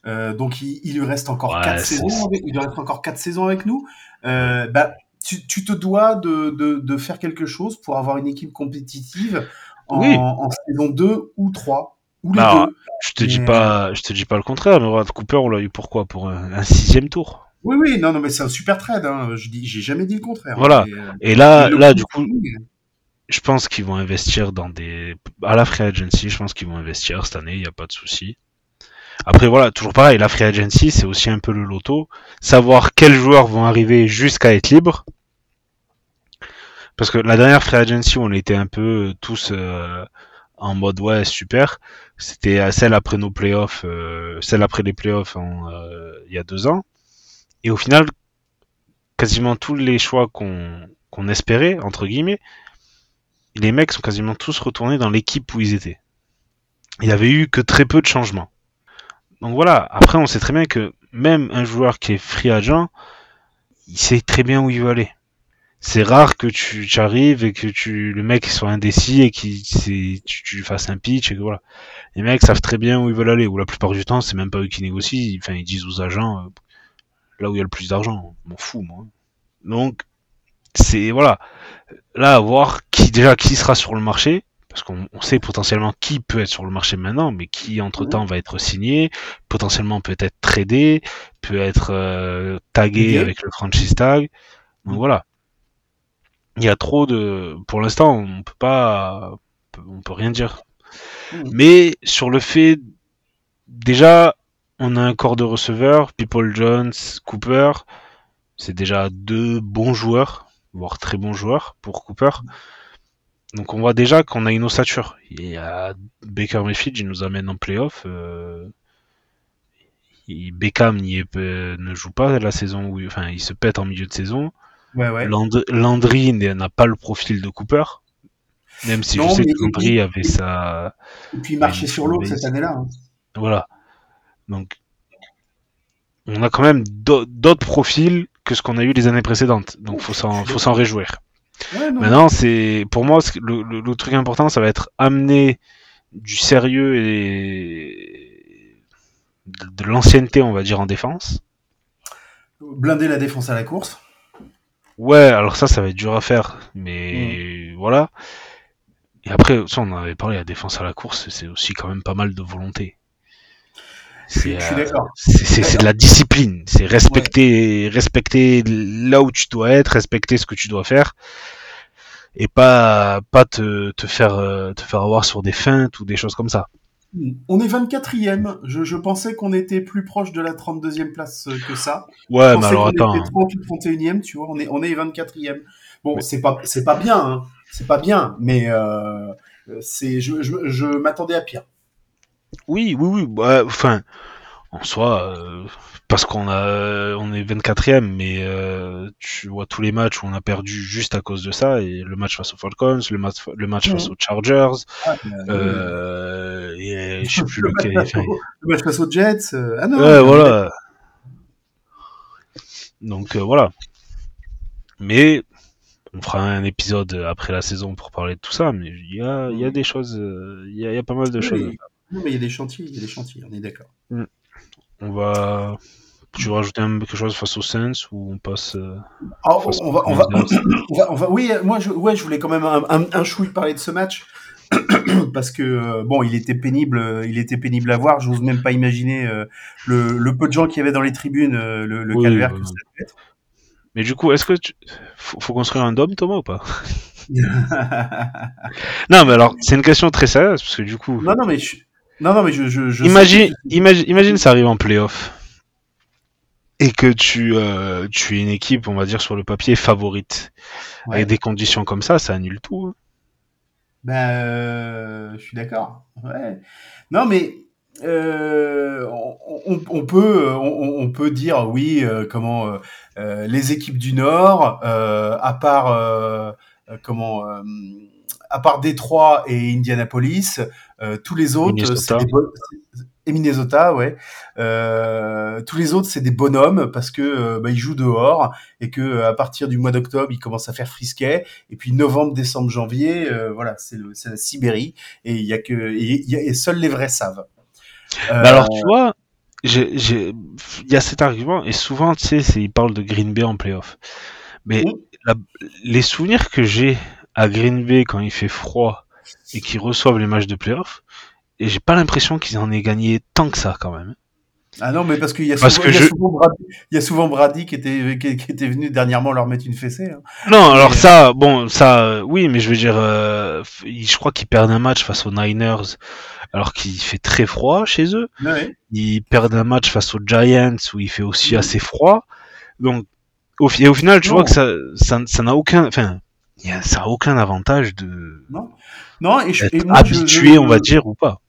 [SPEAKER 3] Euh, donc il, il lui reste encore
[SPEAKER 2] Ouais,
[SPEAKER 3] quatre
[SPEAKER 2] c'est-
[SPEAKER 3] saisons. Avec, il lui reste encore quatre saisons avec nous. Bah tu, tu te dois de, de, de faire quelque chose pour avoir une équipe compétitive en,
[SPEAKER 2] Oui.
[SPEAKER 3] en saison 2 ou 3 ou les
[SPEAKER 2] Bah,
[SPEAKER 3] deux.
[SPEAKER 2] Je te dis
[SPEAKER 3] Mais,
[SPEAKER 2] pas, je te dis pas le contraire. Mais Brad Cooper, on l'a eu pourquoi? Pour un, un sixième tour.
[SPEAKER 3] Oui, oui, non, non, mais c'est un super trade. Hein. Je dis, j'ai jamais dit le contraire.
[SPEAKER 2] Voilà.
[SPEAKER 3] Mais, euh,
[SPEAKER 2] Et là, là, du coup, je pense qu'ils vont investir dans des à la free agency. Je pense qu'ils vont investir cette année. Il y a pas de souci. Après voilà, toujours pareil. La free agency, c'est aussi un peu le loto. Savoir quels joueurs vont arriver jusqu'à être libres. Parce que la dernière free agency, on était un peu tous euh, en mode ouais super. C'était euh, celle après nos playoffs, euh, celle après les playoffs en, euh, il y a deux ans. Et au final, quasiment tous les choix qu'on qu'on espérait entre guillemets, les mecs sont quasiment tous retournés dans l'équipe où ils étaient. Il y avait eu que très peu de changements. Donc voilà, après on sait très bien que même un joueur qui est free agent, il sait très bien où il veut aller. C'est rare que tu, tu arrives et que tu le mec soit indécis et qu'il tu, tu fasses un pitch et que voilà. Les mecs savent très bien où ils veulent aller. Ou la plupart du temps, c'est même pas eux qui négocient. Enfin, ils disent aux agents euh, là où il y a le plus d'argent. M'en fous moi. Donc c'est voilà. Là, à voir qui déjà qui sera sur le marché, parce qu'on on sait potentiellement qui peut être sur le marché maintenant, mais qui entre temps va être signé, potentiellement peut être tradé, peut être euh, tagué avec le franchise tag. Donc voilà. Il y a trop de. Pour l'instant, on peut pas, on peut rien dire.
[SPEAKER 3] Mhm.
[SPEAKER 2] Mais sur le fait, déjà, on a un corps de receveurs, People Jones, Cooper, c'est déjà deux bons joueurs, voire très bons joueurs pour Cooper. Donc on voit déjà qu'on a une ossature. Il y a Baker Mayfield, il nous amène en playoff. Euh... Beckham est, euh, ne joue pas la saison où, enfin, il se pète en milieu de saison.
[SPEAKER 3] Ouais, ouais.
[SPEAKER 2] Land- Landry n'a pas le profil de Cooper. Même si
[SPEAKER 3] Non,
[SPEAKER 2] je sais que Landry avait sa,
[SPEAKER 3] Et puis marcher sur l'eau cette année-là. hein.
[SPEAKER 2] Voilà. Donc, on a quand même d'au- d'autres profils que ce qu'on a eu les années précédentes. Donc, faut s'en, faut s'en réjouir.
[SPEAKER 3] Ouais.
[SPEAKER 2] Maintenant, c'est, pour moi, le, le- le truc important, ça va être amener du sérieux et de, de l'ancienneté, on va dire, en défense.
[SPEAKER 3] Blinder la défense à la course.
[SPEAKER 2] Ouais, alors ça, ça va être dur à faire, mais voilà. Et après, ça, on en avait parlé, la défense à la course, c'est aussi quand même pas mal de volonté. C'est, euh,
[SPEAKER 3] d'accord.
[SPEAKER 2] c'est c'est- c'est de la discipline, c'est respecter, respecter là où tu dois être, respecter ce que tu dois faire, et pas pas te, te faire euh, te faire avoir sur des feintes ou des choses comme ça.
[SPEAKER 3] On est 24e. Je, je pensais qu'on était plus proche de la 32e place euh, que ça.
[SPEAKER 2] Ouais,
[SPEAKER 3] je
[SPEAKER 2] mais alors attends,
[SPEAKER 3] était 30 ou 31e, tu vois. On est, on est 24e. Bon,
[SPEAKER 2] Mais-
[SPEAKER 3] c'est pas, c'est pas bien, hein. C'est pas bien, mais euh, c'est, je, je, je m'attendais à pire.
[SPEAKER 2] oui, oui, oui, bah, enfin, en soi, euh, parce qu'on a, on est 24e, mais euh, tu vois tous les matchs où on a perdu juste à cause de ça, et le match face aux Falcons, le match, le match face aux Chargers,
[SPEAKER 3] Ah, euh,
[SPEAKER 2] euh, et je sais plus
[SPEAKER 3] le,
[SPEAKER 2] lequel.
[SPEAKER 3] match, le match face aux Jets. ah non.
[SPEAKER 2] ouais, voilà. Donc voilà. Mais on fera un épisode après la saison pour parler de tout ça, mais il y a, y a des choses, il y, a, il y a pas mal de
[SPEAKER 3] Oui,
[SPEAKER 2] choses.
[SPEAKER 3] oui. Non, mais il y a des chantiers, il y a des chantiers, on est d'accord.
[SPEAKER 2] On va. Tu veux rajouter un- quelque chose face aux Saints ou on passe. euh,
[SPEAKER 3] Ah, on, va, on, va, on, va, on va- oui, moi, je, ouais, je voulais quand même un, un, un chouille parler de ce match. Parce que euh, bon, il était pénible, euh, il était pénible à voir. J'ose même pas imaginer euh, le, le peu de gens qui y avait dans les tribunes, euh, le, le
[SPEAKER 2] Oui,
[SPEAKER 3] calvaire que ça devait être.
[SPEAKER 2] Mais du coup, est-ce que tu... faut, faut construire un dôme, Thomas, ou pas? Non, mais alors, c'est une question très sérieuse, parce que du coup,
[SPEAKER 3] non, non, mais je, non, non, mais je, je, je
[SPEAKER 2] imagine,
[SPEAKER 3] que-
[SPEAKER 2] imagine, imagine ça arrive en playoff et que tu, euh, tu es une équipe, on va dire, sur le papier favorite.
[SPEAKER 3] Ouais.
[SPEAKER 2] Avec des conditions comme ça, ça annule tout. hein.
[SPEAKER 3] Ben, euh, je suis d'accord. Ouais. Non, mais euh, on, peut, on, on peut dire oui, euh, comment euh, les équipes du Nord, à part comment, à part Détroit et Indianapolis, euh, tous les autres,
[SPEAKER 2] Minnesota.
[SPEAKER 3] des et Minnesota, ouais. Euh, tous les autres, c'est des bonhommes parce que euh, bah, ils jouent dehors et que à partir du mois d'octobre, ils commencent à faire frisquet. Et puis novembre, décembre, janvier, voilà, c'est la Sibérie et il y a que et, il y a- et seuls les vrais savent.
[SPEAKER 2] Bah alors, tu vois, il y a cet argument, et souvent, tu sais, ils parlent de Green Bay en playoff. Mais la- les souvenirs que j'ai à Green Bay quand il fait froid et qu'ils reçoivent les matchs de playoff, et j'ai pas l'impression qu'ils en aient gagné tant que ça, quand même.
[SPEAKER 3] ah non, mais parce qu'il y a
[SPEAKER 2] Parce
[SPEAKER 3] souvent,
[SPEAKER 2] que
[SPEAKER 3] il y a
[SPEAKER 2] je-
[SPEAKER 3] Brady, il y a souvent Brady qui était qui, qui était venu dernièrement leur mettre une fessée. hein.
[SPEAKER 2] Non, alors
[SPEAKER 3] Mais-
[SPEAKER 2] ça, bon, ça, euh, oui, mais je veux dire, euh, je crois qu'ils perdent un match face aux Niners alors qu'il fait très froid chez eux.
[SPEAKER 3] Ouais.
[SPEAKER 2] Ils perdent un match face aux Giants où il fait aussi
[SPEAKER 3] Mhm.
[SPEAKER 2] assez froid. Donc, au, et au final,
[SPEAKER 3] Non.
[SPEAKER 2] vois que ça, ça, ça n'a aucun, enfin, a- ça a aucun avantage de
[SPEAKER 3] Non, et, je, et moi,
[SPEAKER 2] habitué,
[SPEAKER 3] je-
[SPEAKER 2] on va dire, ou pas.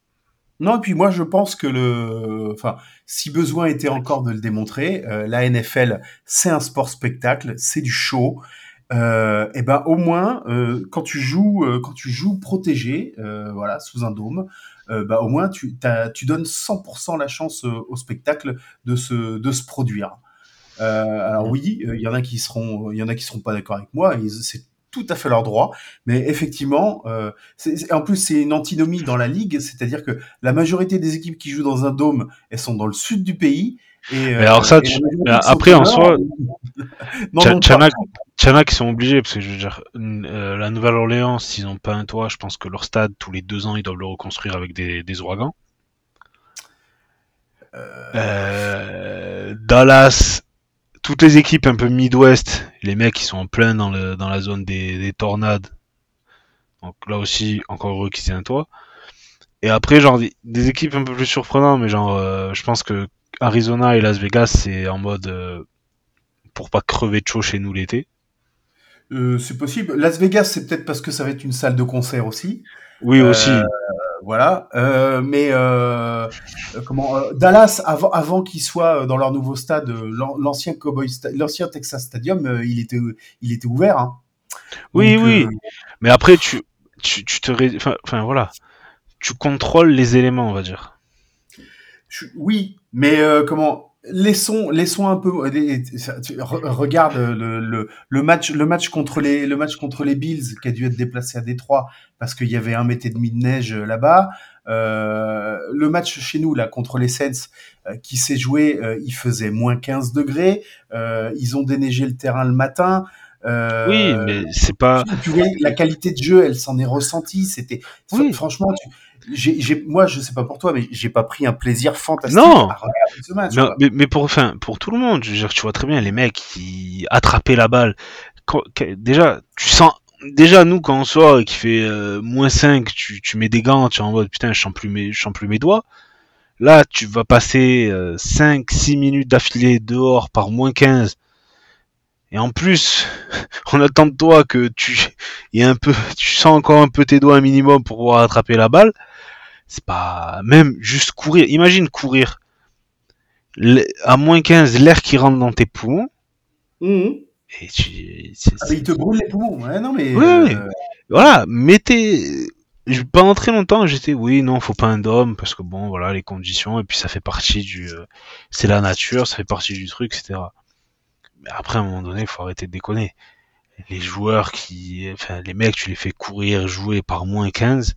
[SPEAKER 3] Non, et puis moi je pense que le, enfin, si besoin était encore de le démontrer, euh, la NFL c'est un sport spectacle, c'est du show. Euh, et ben au moins euh, quand tu joues, euh, quand tu joues protégé, voilà, sous un dôme, bah au moins tu, tu donnes 100% la chance au spectacle de se, de se produire. Alors oui, il y en a qui seront, il y en a qui seront pas d'accord avec moi. C'est tout à fait leur droit, mais effectivement, euh, en plus c'est une antinomie dans la ligue, c'est-à-dire que la majorité des équipes qui jouent dans un dôme, elles sont dans le sud du pays. Et,
[SPEAKER 2] Mais alors ça,
[SPEAKER 3] et
[SPEAKER 2] tu- après, en soi, Tchanak, ils sont obligés, parce que je veux dire, euh, la Nouvelle-Orléans, s'ils n'ont pas un toit, je pense que leur stade, tous les deux ans, ils doivent le reconstruire avec des, des ouragans. Euh, Dallas, toutes les équipes un peu Midwest, les mecs, ils sont en plein dans, le, dans la zone des, des tornades. Donc là aussi, encore heureux qu'ils aient un toit. Et après, genre, des, équipes un peu plus surprenantes, mais genre, euh, je pense que Arizona et Las Vegas, c'est en mode euh, pour pas crever de chaud chez nous l'été.
[SPEAKER 3] Euh, c'est possible. Las Vegas, c'est peut-être parce que ça va être une salle de concert aussi.
[SPEAKER 2] Oui, aussi.
[SPEAKER 3] Voilà. Euh, mais euh, euh, comment euh, Dallas, avant, avant qu'ils soient dans leur nouveau stade, l'an- l'ancien Cowboy, Sta- l'ancien Texas Stadium, il était, il était ouvert. Hein.
[SPEAKER 2] Oui,
[SPEAKER 3] Donc,
[SPEAKER 2] oui. Mais après, tu, tu, tu te, ré- enfin, enfin, voilà, tu contrôles les éléments, on va dire.
[SPEAKER 3] Je- oui, mais comment laissons laissons un peu euh, les- regarde le, le, le match le match contre les le match contre les Bills qui a dû être déplacé à Détroit parce qu'il y avait un mètre et demi de neige euh, là-bas. Euh, le match chez nous là contre les Saints euh, qui s'est joué, euh, il faisait moins 15 degrés. Euh, ils ont déneigé le terrain le matin. Euh,
[SPEAKER 2] Oui, mais c'est pas.
[SPEAKER 3] tu vois, la qualité de jeu, elle s'en est ressentie. C'était
[SPEAKER 2] Oui.
[SPEAKER 3] franchement, tu- j'ai, j'ai- moi, je sais pas pour toi, mais j'ai pas pris un plaisir fantastique
[SPEAKER 2] Non.
[SPEAKER 3] à regarder ce match.
[SPEAKER 2] Mais,
[SPEAKER 3] quoi.
[SPEAKER 2] mais, mais pour, enfin, pour tout le monde, je veux dire, tu vois très bien les mecs qui attrapaient la balle. Quand- déjà, tu sens. Déjà, nous, quand on sort et qu'il fait euh, moins 5, tu, tu mets des gants, tu es en mode putain, je sens plus mes, je sens plus mes doigts. Là, tu vas passer 5-6 minutes d'affilée dehors par moins 15. Et en plus, on attend de toi que tu, y a un peu, tu sens encore un peu tes doigts un minimum pour pouvoir attraper la balle. C'est pas, même juste courir. Imagine courir à moins 15, l'air qui rentre dans tes poumons.
[SPEAKER 3] Mhm.
[SPEAKER 2] Et tu, c'est-
[SPEAKER 3] Ah, mais il te brûle les poumons. Ouais, non, mais.
[SPEAKER 2] Oui,
[SPEAKER 3] euh,
[SPEAKER 2] oui. voilà, mettez. je- Pendant très longtemps, j'étais oui, non, faut pas un dôme parce que bon, voilà, les conditions et puis ça fait partie du, euh, c'est la nature, ça fait partie du truc, etc. Mais après, à un moment donné, faut arrêter de déconner. Les joueurs qui, enfin, les mecs, tu les fais courir, jouer par moins 15,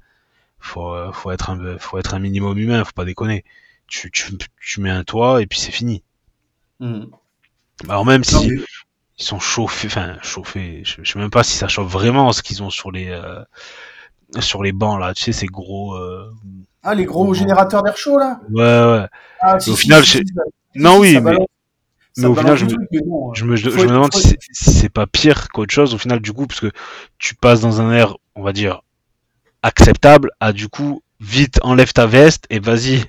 [SPEAKER 2] faut, euh, faut être un, faut être un minimum humain, faut pas déconner. Tu, tu, tu mets un toit et puis c'est fini.
[SPEAKER 3] mhm.
[SPEAKER 2] Alors même
[SPEAKER 3] Non,
[SPEAKER 2] si
[SPEAKER 3] mais-
[SPEAKER 2] ils sont chauffés, enfin chauffés, je, je sais même pas si ça chauffe vraiment ce qu'ils ont sur les euh, sur les bancs là, tu sais ces gros euh,
[SPEAKER 3] Ah, les gros générateurs d'air chaud, là?
[SPEAKER 2] Ouais ouais.
[SPEAKER 3] Ah,
[SPEAKER 2] au final,
[SPEAKER 3] si, ça-
[SPEAKER 2] Non oui, mais mais au final, je me-
[SPEAKER 3] bon,
[SPEAKER 2] je me je me demande si c'est pas pire qu'autre chose au final du coup parce que tu passes dans un air, on va dire acceptable à du coup vite enlève ta veste et vas-y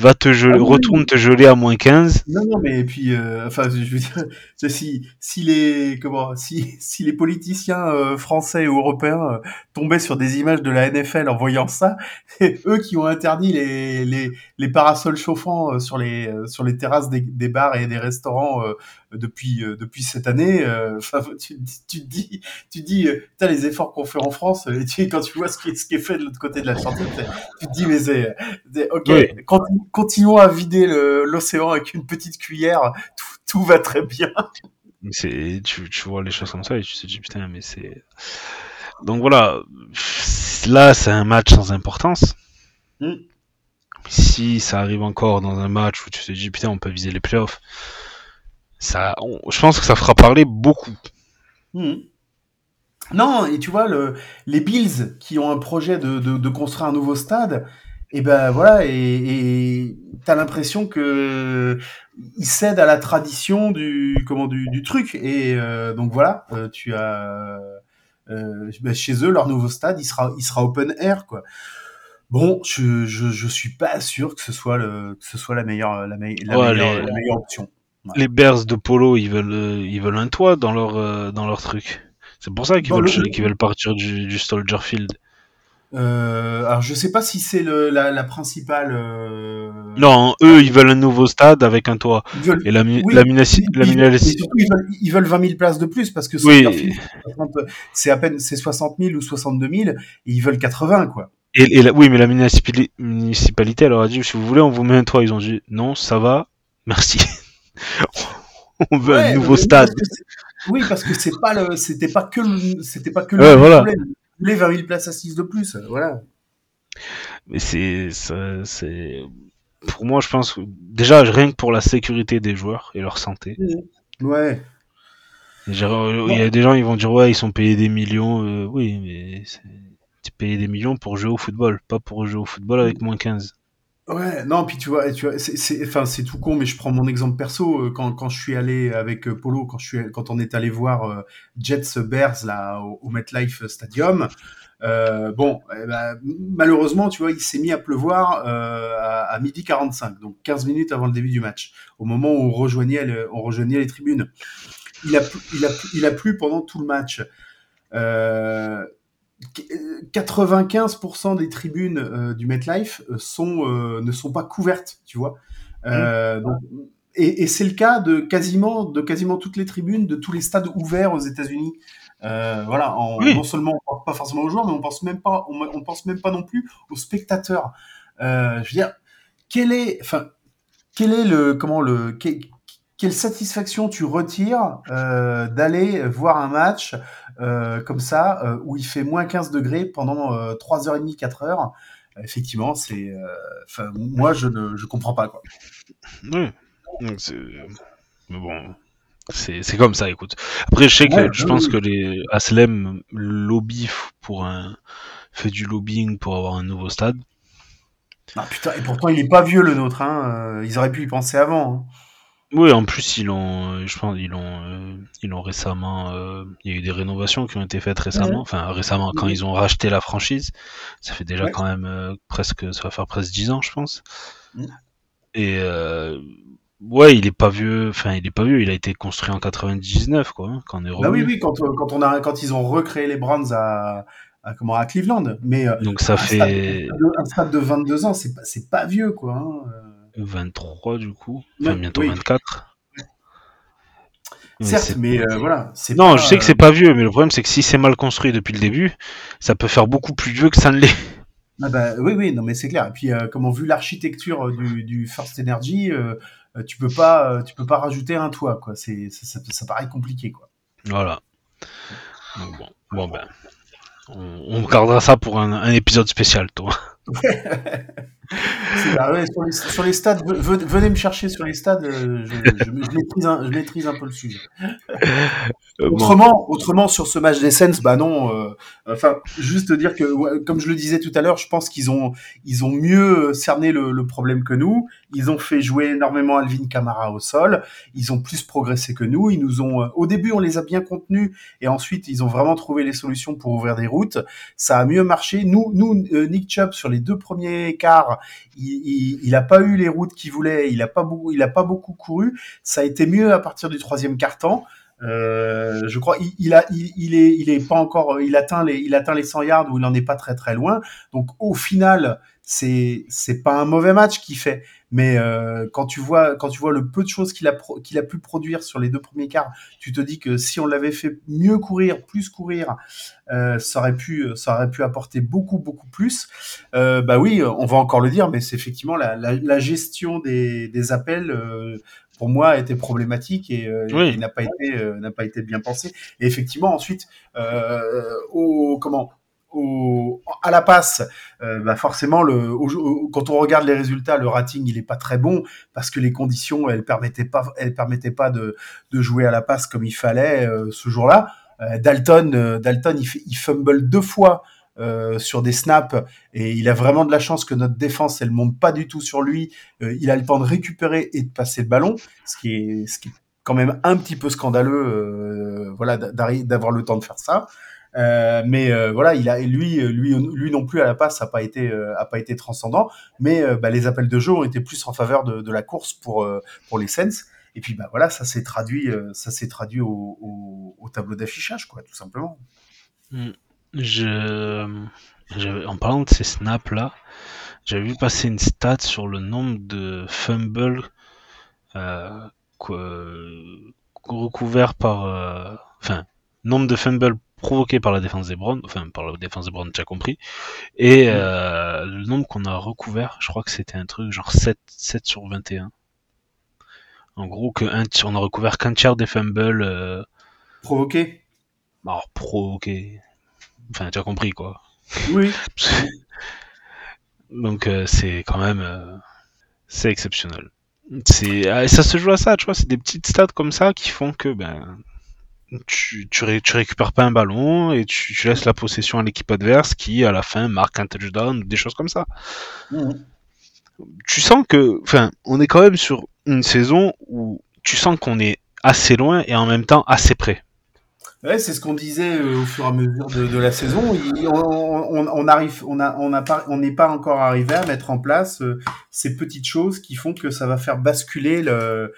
[SPEAKER 2] va te geler,
[SPEAKER 3] Ah
[SPEAKER 2] retourne
[SPEAKER 3] oui.
[SPEAKER 2] te geler à moins 15
[SPEAKER 3] Non, non, mais puis, euh, enfin, je veux dire, si, si les, comment, si, si les politiciens euh, français ou européens euh, tombaient sur des images de la NFL en voyant ça, c'est eux qui ont interdit les, les, les parasols chauffants euh, sur les, euh, sur les terrasses des, des bars et des restaurants euh, depuis, euh, depuis cette année. euh, Enfin, tu, tu te dis, tu te dis, euh, putain, les efforts qu'on fait en France, et tu, quand tu vois ce qui ce qui est fait de l'autre côté de la chantier, tu te dis, mais c'est, ok,
[SPEAKER 2] Oui.
[SPEAKER 3] Continuons à vider l'océan avec une petite cuillère, tout, tout va très bien.
[SPEAKER 2] c'est tu, tu vois les choses comme ça et tu te dis putain mais c'est donc voilà là c'est un match sans importance
[SPEAKER 3] Mm.
[SPEAKER 2] si ça arrive encore dans un match où tu te dis putain on peut viser les playoffs ça on- je pense que ça fera parler beaucoup
[SPEAKER 3] Mhm. Non, et tu vois, le, les Bills qui ont un projet de, de, de construire un nouveau stade, et ben voilà, et t'as l'impression que ils cèdent à la tradition du comment du, du truc, et euh, donc voilà, euh, tu as euh, ben, chez eux leur nouveau stade, il sera il sera open air quoi. Bon, je, je, je suis pas sûr que ce soit le que ce soit la meilleure la, me- la
[SPEAKER 2] Ouais,
[SPEAKER 3] meilleure,
[SPEAKER 2] les-
[SPEAKER 3] la meilleure option.
[SPEAKER 2] les Bears de Polo ils veulent euh, ils veulent un toit dans leur euh, dans leur truc c'est pour ça qu'ils veulent
[SPEAKER 3] le-
[SPEAKER 2] qu'ils veulent partir du, du Soldier Field
[SPEAKER 3] Euh, alors je sais pas si c'est le- la, la principale. euh,
[SPEAKER 2] non eux ils veulent un nouveau stade avec un toit
[SPEAKER 3] Ils veulent,
[SPEAKER 2] et la
[SPEAKER 3] Oui,
[SPEAKER 2] la la
[SPEAKER 3] ils- surtout, ils veulent, ils veulent 20 000 places de plus parce que c'est leur film, c'est 60 c'est à peine c'est 60 000 ou 62 000 et ils veulent 80 quoi.
[SPEAKER 2] Et, et oui, mais la municipali- municipalité, elle leur a dit, si vous voulez, on vous met un toit. Ils ont dit, non, ça va, merci. on veut
[SPEAKER 3] Ouais,
[SPEAKER 2] un nouveau stade.
[SPEAKER 3] Oui parce que c'est pas le c'était pas que le c'était pas que
[SPEAKER 2] Ouais,
[SPEAKER 3] le
[SPEAKER 2] voilà.
[SPEAKER 3] problème. Ils voulaient 20 000 places assises de plus voilà.
[SPEAKER 2] Mais c'est, pour moi, je pense, déjà, rien que pour la sécurité des joueurs et leur santé.
[SPEAKER 3] Ouais.
[SPEAKER 2] Genre, Il y a des gens, ils vont dire, ouais, ils sont payés des millions. euh, oui, mais t'es payé des millions pour jouer au football, pas pour jouer au football avec moins 15.
[SPEAKER 3] Ouais, non, puis tu vois, tu vois, c'est, enfin, c'est tout con, mais je prends mon exemple perso. euh, Quand, quand je suis allé avec euh, Polo, quand je suis, quand on est allé voir euh, Jets Bears là au, MetLife Stadium, bon, eh ben, malheureusement, tu vois, il s'est mis à pleuvoir à, à midi 45, donc 15 minutes avant le début du match, au moment où on rejoignait, on rejoignait les tribunes. Il a, plu- il a, il a plu pendant tout le match. 95% des tribunes euh, du MetLife euh, sont, euh, ne sont pas couvertes, tu vois. Euh, donc, et et c'est le cas de quasiment, de quasiment toutes les tribunes, de tous les stades ouverts aux États-Unis. Euh, voilà, en,
[SPEAKER 2] Oui.
[SPEAKER 3] non seulement on pense pas forcément aux joueurs, mais on pense même pas, on, on pense même pas non plus aux spectateurs. Euh, je veux dire, quel est, enfin, quel est le, comment le, quelle satisfaction tu retires euh, d'aller voir un match euh, comme ça euh, où il fait moins 15 degrés pendant euh, 3h30, 4 heures Effectivement, c'est, enfin, moi je ne, je comprends pas quoi.
[SPEAKER 2] Oui. Mais bon, c'est comme ça, écoute. Après, je sais que
[SPEAKER 3] Ouais,
[SPEAKER 2] je
[SPEAKER 3] oui,
[SPEAKER 2] pense que les Aslem lobby pour un fait du lobbying pour avoir un nouveau stade.
[SPEAKER 3] Ah putain, et pourtant il est pas vieux le nôtre, hein. Ils auraient pu y penser avant. hein.
[SPEAKER 2] Oui, en plus ils l'ont, euh, je pense ils l'ont, euh, ils l'ont récemment. euh, Il y a eu des rénovations qui ont été faites récemment. Enfin récemment, quand ils ont racheté la franchise, ça fait déjà
[SPEAKER 3] Ouais.
[SPEAKER 2] quand même euh, presque, ça va faire presque 10 ans, je pense.
[SPEAKER 3] Mhm.
[SPEAKER 2] Et euh, ouais, il est pas vieux. Enfin, il est pas vieux. Il a été construit en 99, quoi, hein, quand on est
[SPEAKER 3] Bah oui,
[SPEAKER 2] revenu.
[SPEAKER 3] oui, quand, euh, quand on a, quand ils ont recréé les Browns à, à comment, à Cleveland, mais euh,
[SPEAKER 2] Donc ça
[SPEAKER 3] un,
[SPEAKER 2] fait.
[SPEAKER 3] stade, de- un stade de 22 ans, c'est pas, c'est pas vieux quoi. hein. Euh,
[SPEAKER 2] 23 du coup, enfin bientôt 24.
[SPEAKER 3] Certes, mais euh, voilà.
[SPEAKER 2] Non, je sais que c'est pas vieux, mais le problème c'est que si c'est mal construit depuis le début, ça peut faire beaucoup plus vieux que ça ne l'est.
[SPEAKER 3] Ah bah, oui, oui, non mais c'est clair. Et puis, euh, comment vu l'architecture du, du, First Energy, euh, tu peux pas, tu peux pas rajouter un toit, quoi. C'est, ça, ça, paraît compliqué, quoi.
[SPEAKER 2] Voilà. bon, bon ben, on, on, gardera ça pour un, un épisode spécial, toi.
[SPEAKER 3] sur, les, stades, venez me chercher sur les stades, euh, je, maîtrise, un, je maîtrise, un, peu le sujet. Euh, autrement, autrement, sur ce match d'Essence, bah non. Euh, enfin, juste dire que, comme je le disais tout à l'heure, je pense qu'ils ont, ils ont mieux cerné le, le, problème que nous. Ils ont fait jouer énormément Alvin Kamara au sol. Ils ont plus progressé que nous. Ils nous ont, au début, on les a bien contenus, et ensuite, ils ont vraiment trouvé les solutions pour ouvrir des routes. Ça a mieux marché. Nous, nous, Nick Chubb sur les deux premiers quarts il, n'a pas eu les routes qu'il voulait, il a pas beaucoup, il a pas beaucoup couru. Ça a été mieux à partir du troisième quart-temps. Euh, je crois il, a il, est il est pas encore il atteint les il atteint les 100 yards où il en est pas très très loin donc au final c'est c'est pas un mauvais match qu'il fait mais euh, quand tu vois quand tu vois le peu de choses qu'il a qu'il a pu produire sur les deux premiers quarts, tu te dis que si on l'avait fait mieux courir, plus courir, euh, ça aurait pu ça aurait pu apporter beaucoup beaucoup plus. Euh, bah oui, on va encore le dire, mais c'est effectivement la, la, la, gestion des, des appels. Euh, pour moi, était problématique et, euh, n'a pas été n'a pas été bien pensé. Et effectivement, ensuite, au comment au, à la passe, euh, bah forcément, le, quand on regarde les résultats, le rating il est pas très bon parce que les conditions elles permettaient pas, elles permettaient pas de, de jouer à la passe comme il fallait euh, ce jour-là. Euh, Dalton, Dalton, il, il fumble deux fois sur des snaps et il a vraiment de la chance que notre défense elle monte pas du tout sur lui. il a le temps de récupérer et de passer le ballon, ce qui est, ce qui est quand même un petit peu scandaleux, voilà, d'avoir le temps de faire ça. Euh, mais euh, voilà, il a lui, lui, lui non plus à la passe, ça a pas été, euh, a pas été transcendant. Mais bah, les appels de jeu ont été plus en faveur de, la course pour pour les Sens. Et puis bah voilà, ça s'est traduit, ça s'est traduit au, au, au tableau d'affichage, quoi, tout simplement.
[SPEAKER 2] Hmm. Je, en parlant de ces snaps là, j'avais vu passer une stat sur le nombre de fumbles euh, recouverts par, enfin, nombre de fumbles provoqué par la défense des Browns, enfin par la défense des Browns, tu as compris. Et euh, le nombre qu'on a recouvert, je crois que c'était un truc genre 7, 7 sur 21. En gros, que un, on a recouvert qu'un tiers des fumbles. Euh...
[SPEAKER 3] Provoqués
[SPEAKER 2] Alors, provoqués. Enfin, tu as compris quoi.
[SPEAKER 3] Oui.
[SPEAKER 2] Donc, euh, c'est quand même. Euh, c'est exceptionnel. C'est, ah, ça se joue à ça, tu vois, c'est des petites stats comme ça qui font que, ben, tu, tu, récupères pas un ballon et tu, laisses la possession à l'équipe adverse qui, à la fin, marque un touchdown ou des choses comme ça. Mmh. Tu sens que, enfin, on est quand même sur une saison où tu sens qu'on est assez loin et en même temps assez près.
[SPEAKER 3] Ouais, c'est ce qu'on disait euh, au fur et à mesure de, la saison. on, on, arrive, on a, on a pas, on n'est pas encore arrivé à mettre en place euh, ces petites choses qui font que ça va faire basculer le,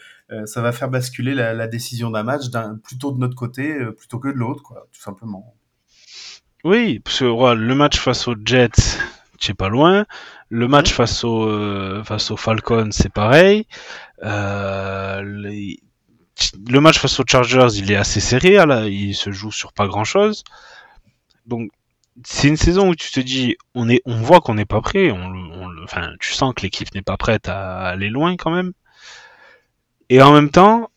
[SPEAKER 3] ça va faire basculer la, décision d'un match plutôt de notre côté euh, plutôt que de l'autre, quoi, tout simplement.
[SPEAKER 2] Oui, parce que le match face aux Jets, c'est pas loin. Le match face aux euh, face aux Falcons, c'est pareil. le match face aux Chargers, il est assez serré. Là, il se joue sur pas grand chose. Donc c'est une saison où tu te dis, on est, on voit qu'on n'est pas prêt. On, enfin, tu sens que l'équipe n'est pas prête à aller loin quand même. Et en même temps,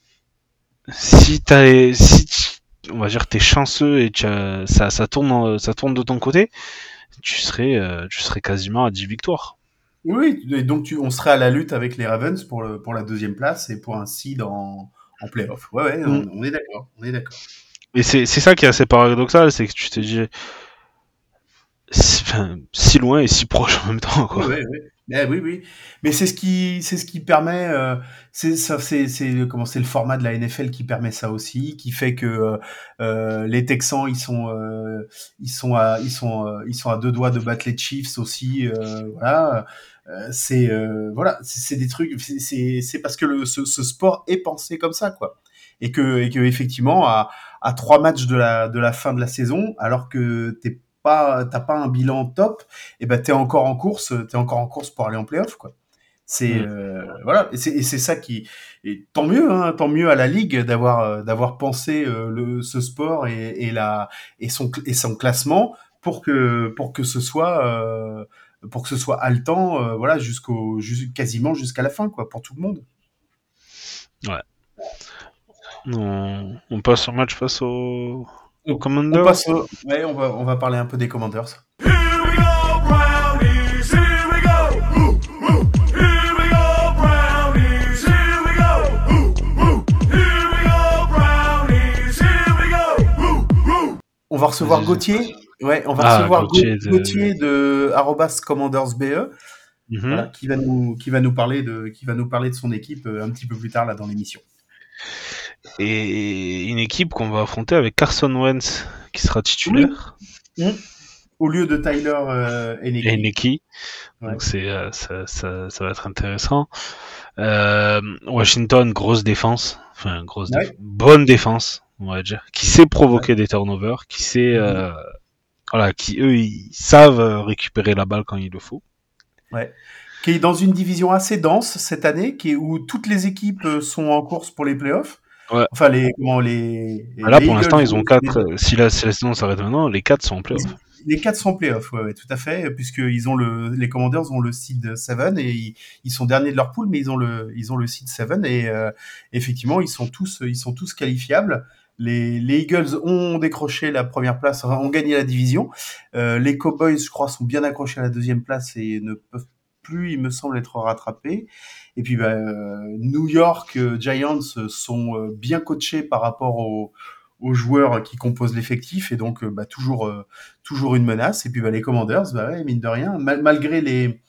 [SPEAKER 2] si t'as, si on va dire t'es chanceux et ça, ça tourne, ça tourne de ton côté, tu serais, euh, tu serais quasiment à 10 victoires.
[SPEAKER 3] Oui, et donc tu, on serait à la lutte avec les Ravens pour, le, pour la deuxième place et pour un seed en, en playoff. Ouais, ouais, on, mm. est d'accord, on est d'accord.
[SPEAKER 2] Et c'est, c'est ça qui est assez paradoxal, c'est que tu te dis si, si loin et si proche en même temps, quoi.
[SPEAKER 3] Ouais, ouais. Eh oui, oui. Mais c'est ce qui, c'est ce qui permet, euh, c'est c'est, c'est comment c'est le format de la NFL qui permet ça aussi, qui fait que euh, euh les Texans ils sont, euh, ils sont à, ils sont, euh, ils sont à deux doigts de battre les Chiefs aussi. voilà, c'est voilà, c'est des trucs, c'est, c'est parce que le, ce, ce, sport est pensé comme ça, quoi. Et que, et que effectivement, à, à trois matchs de la, de la fin de la saison, alors que t'es pas, t'as pas un bilan top, et ben t'es encore en course, t'es encore en course pour aller en playoff, quoi. C'est voilà, et c'est ça qui et tant mieux, hein, tant mieux à la ligue d'avoir d'avoir pensé le ce sport et, et la et son et son classement pour que pour que ce soit pour que ce soit haletant, voilà, jusqu'au quasiment jusqu'à la fin, quoi, pour tout le monde.
[SPEAKER 2] Ouais. On, on passe au match face au,
[SPEAKER 3] au Commanders. On, passe ouais, on, va, on va parler un peu des Commanders. On va recevoir Gauthier. Ouais, on va ah, recevoir Gauthier de, de commandersbe. Mhm. qui va nous qui va nous parler de qui va nous parler de son équipe euh, un petit peu plus tard là dans l'émission.
[SPEAKER 2] Et une équipe qu'on va affronter avec Carson Wentz qui sera titulaire.
[SPEAKER 3] Mmh. Au lieu de Tyler euh,
[SPEAKER 2] Eneki. Donc c'est euh, ça, ça, ça, va être intéressant. Euh, Washington grosse défense, enfin grosse bonne défense on va dire, qui sait provoquer des turnovers, qui sait mmh. euh, voilà, qui eux ils savent récupérer la balle quand il le faut.
[SPEAKER 3] Ouais. Qui est dans une division assez dense cette année, qui est, où toutes les équipes sont en course pour les playoffs.
[SPEAKER 2] Ouais.
[SPEAKER 3] Enfin, les, comment, les,
[SPEAKER 2] bah là, pour l'instant, ils ont quatre. Si la, si la saison s'arrête maintenant, les quatre sont en playoff.
[SPEAKER 3] Les quatre sont en playoff, ouais, ouais, tout à fait, puisqu'ils ont le, les Commanders ont le seed 7 et ils, sont derniers de leur poule, mais ils ont le, ils ont le seed 7 et euh, effectivement, ils sont tous, ils sont tous qualifiables. Les, les, Eagles ont décroché la première place, ont gagné la division. Euh, les Cowboys, je crois, sont bien accrochés à la deuxième place et ne peuvent plus, il me semble, être rattrapés. Et puis, bah, euh, New York euh, Giants sont euh, bien coachés par rapport aux, aux joueurs qui composent l'effectif et donc bah, toujours, toujours une menace. Et puis, bah, les Commanders, bah, ouais, mine de rien, malgré les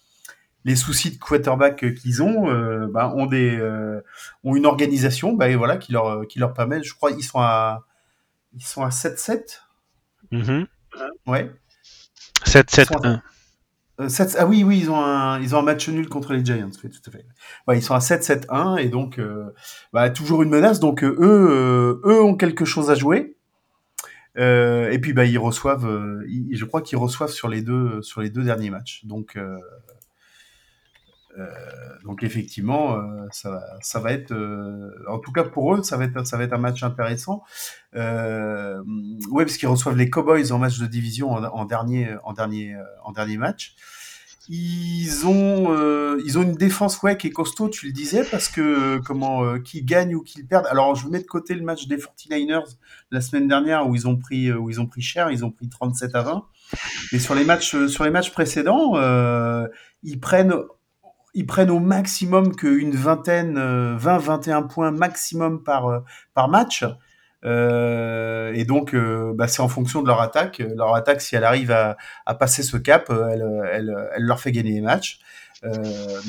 [SPEAKER 3] les soucis de quarterback qu'ils ont, euh, bah, ont des euh, ont une organisation, bah, et voilà, qui leur qui leur permet. Je crois ils sont à ils sont à 7-7.
[SPEAKER 2] Mm-hmm.
[SPEAKER 3] Ouais.
[SPEAKER 2] 7-7-1.
[SPEAKER 3] Euh, ah oui, oui, ils ont un, ils ont un match nul contre les Giants, tout à fait. Ils sont à 7-7-1 et donc bah, toujours une menace. Donc eux, eux ont quelque chose à jouer. et puis bah ils reçoivent, je crois qu'ils reçoivent sur les deux sur les deux derniers matchs. Donc euh, donc effectivement, euh, ça, va être, euh, en tout cas pour eux, ça va être, un match intéressant. Euh, ouais, parce qu'ils reçoivent les Cowboys en match de division en, dernier, en dernier, match. Ils ont, ils ont une défense ouais qui est costaud, tu le disais, parce que comment, qu'ils gagnent ou qu'ils perdent. Alors je mets de côté le match des 49ers la semaine dernière où ils ont pris, où ils ont pris cher, ils ont pris 37 à 20. Mais sur les matchs, sur les matchs précédents, ils prennent ils prennent au maximum qu'une vingtaine, 20-21 euh, points maximum par, euh, par match. Euh, et donc, euh, bah, c'est en fonction de leur attaque. Leur attaque, si elle arrive à, à passer ce cap, elle, elle, elle, leur fait gagner les matchs. Euh,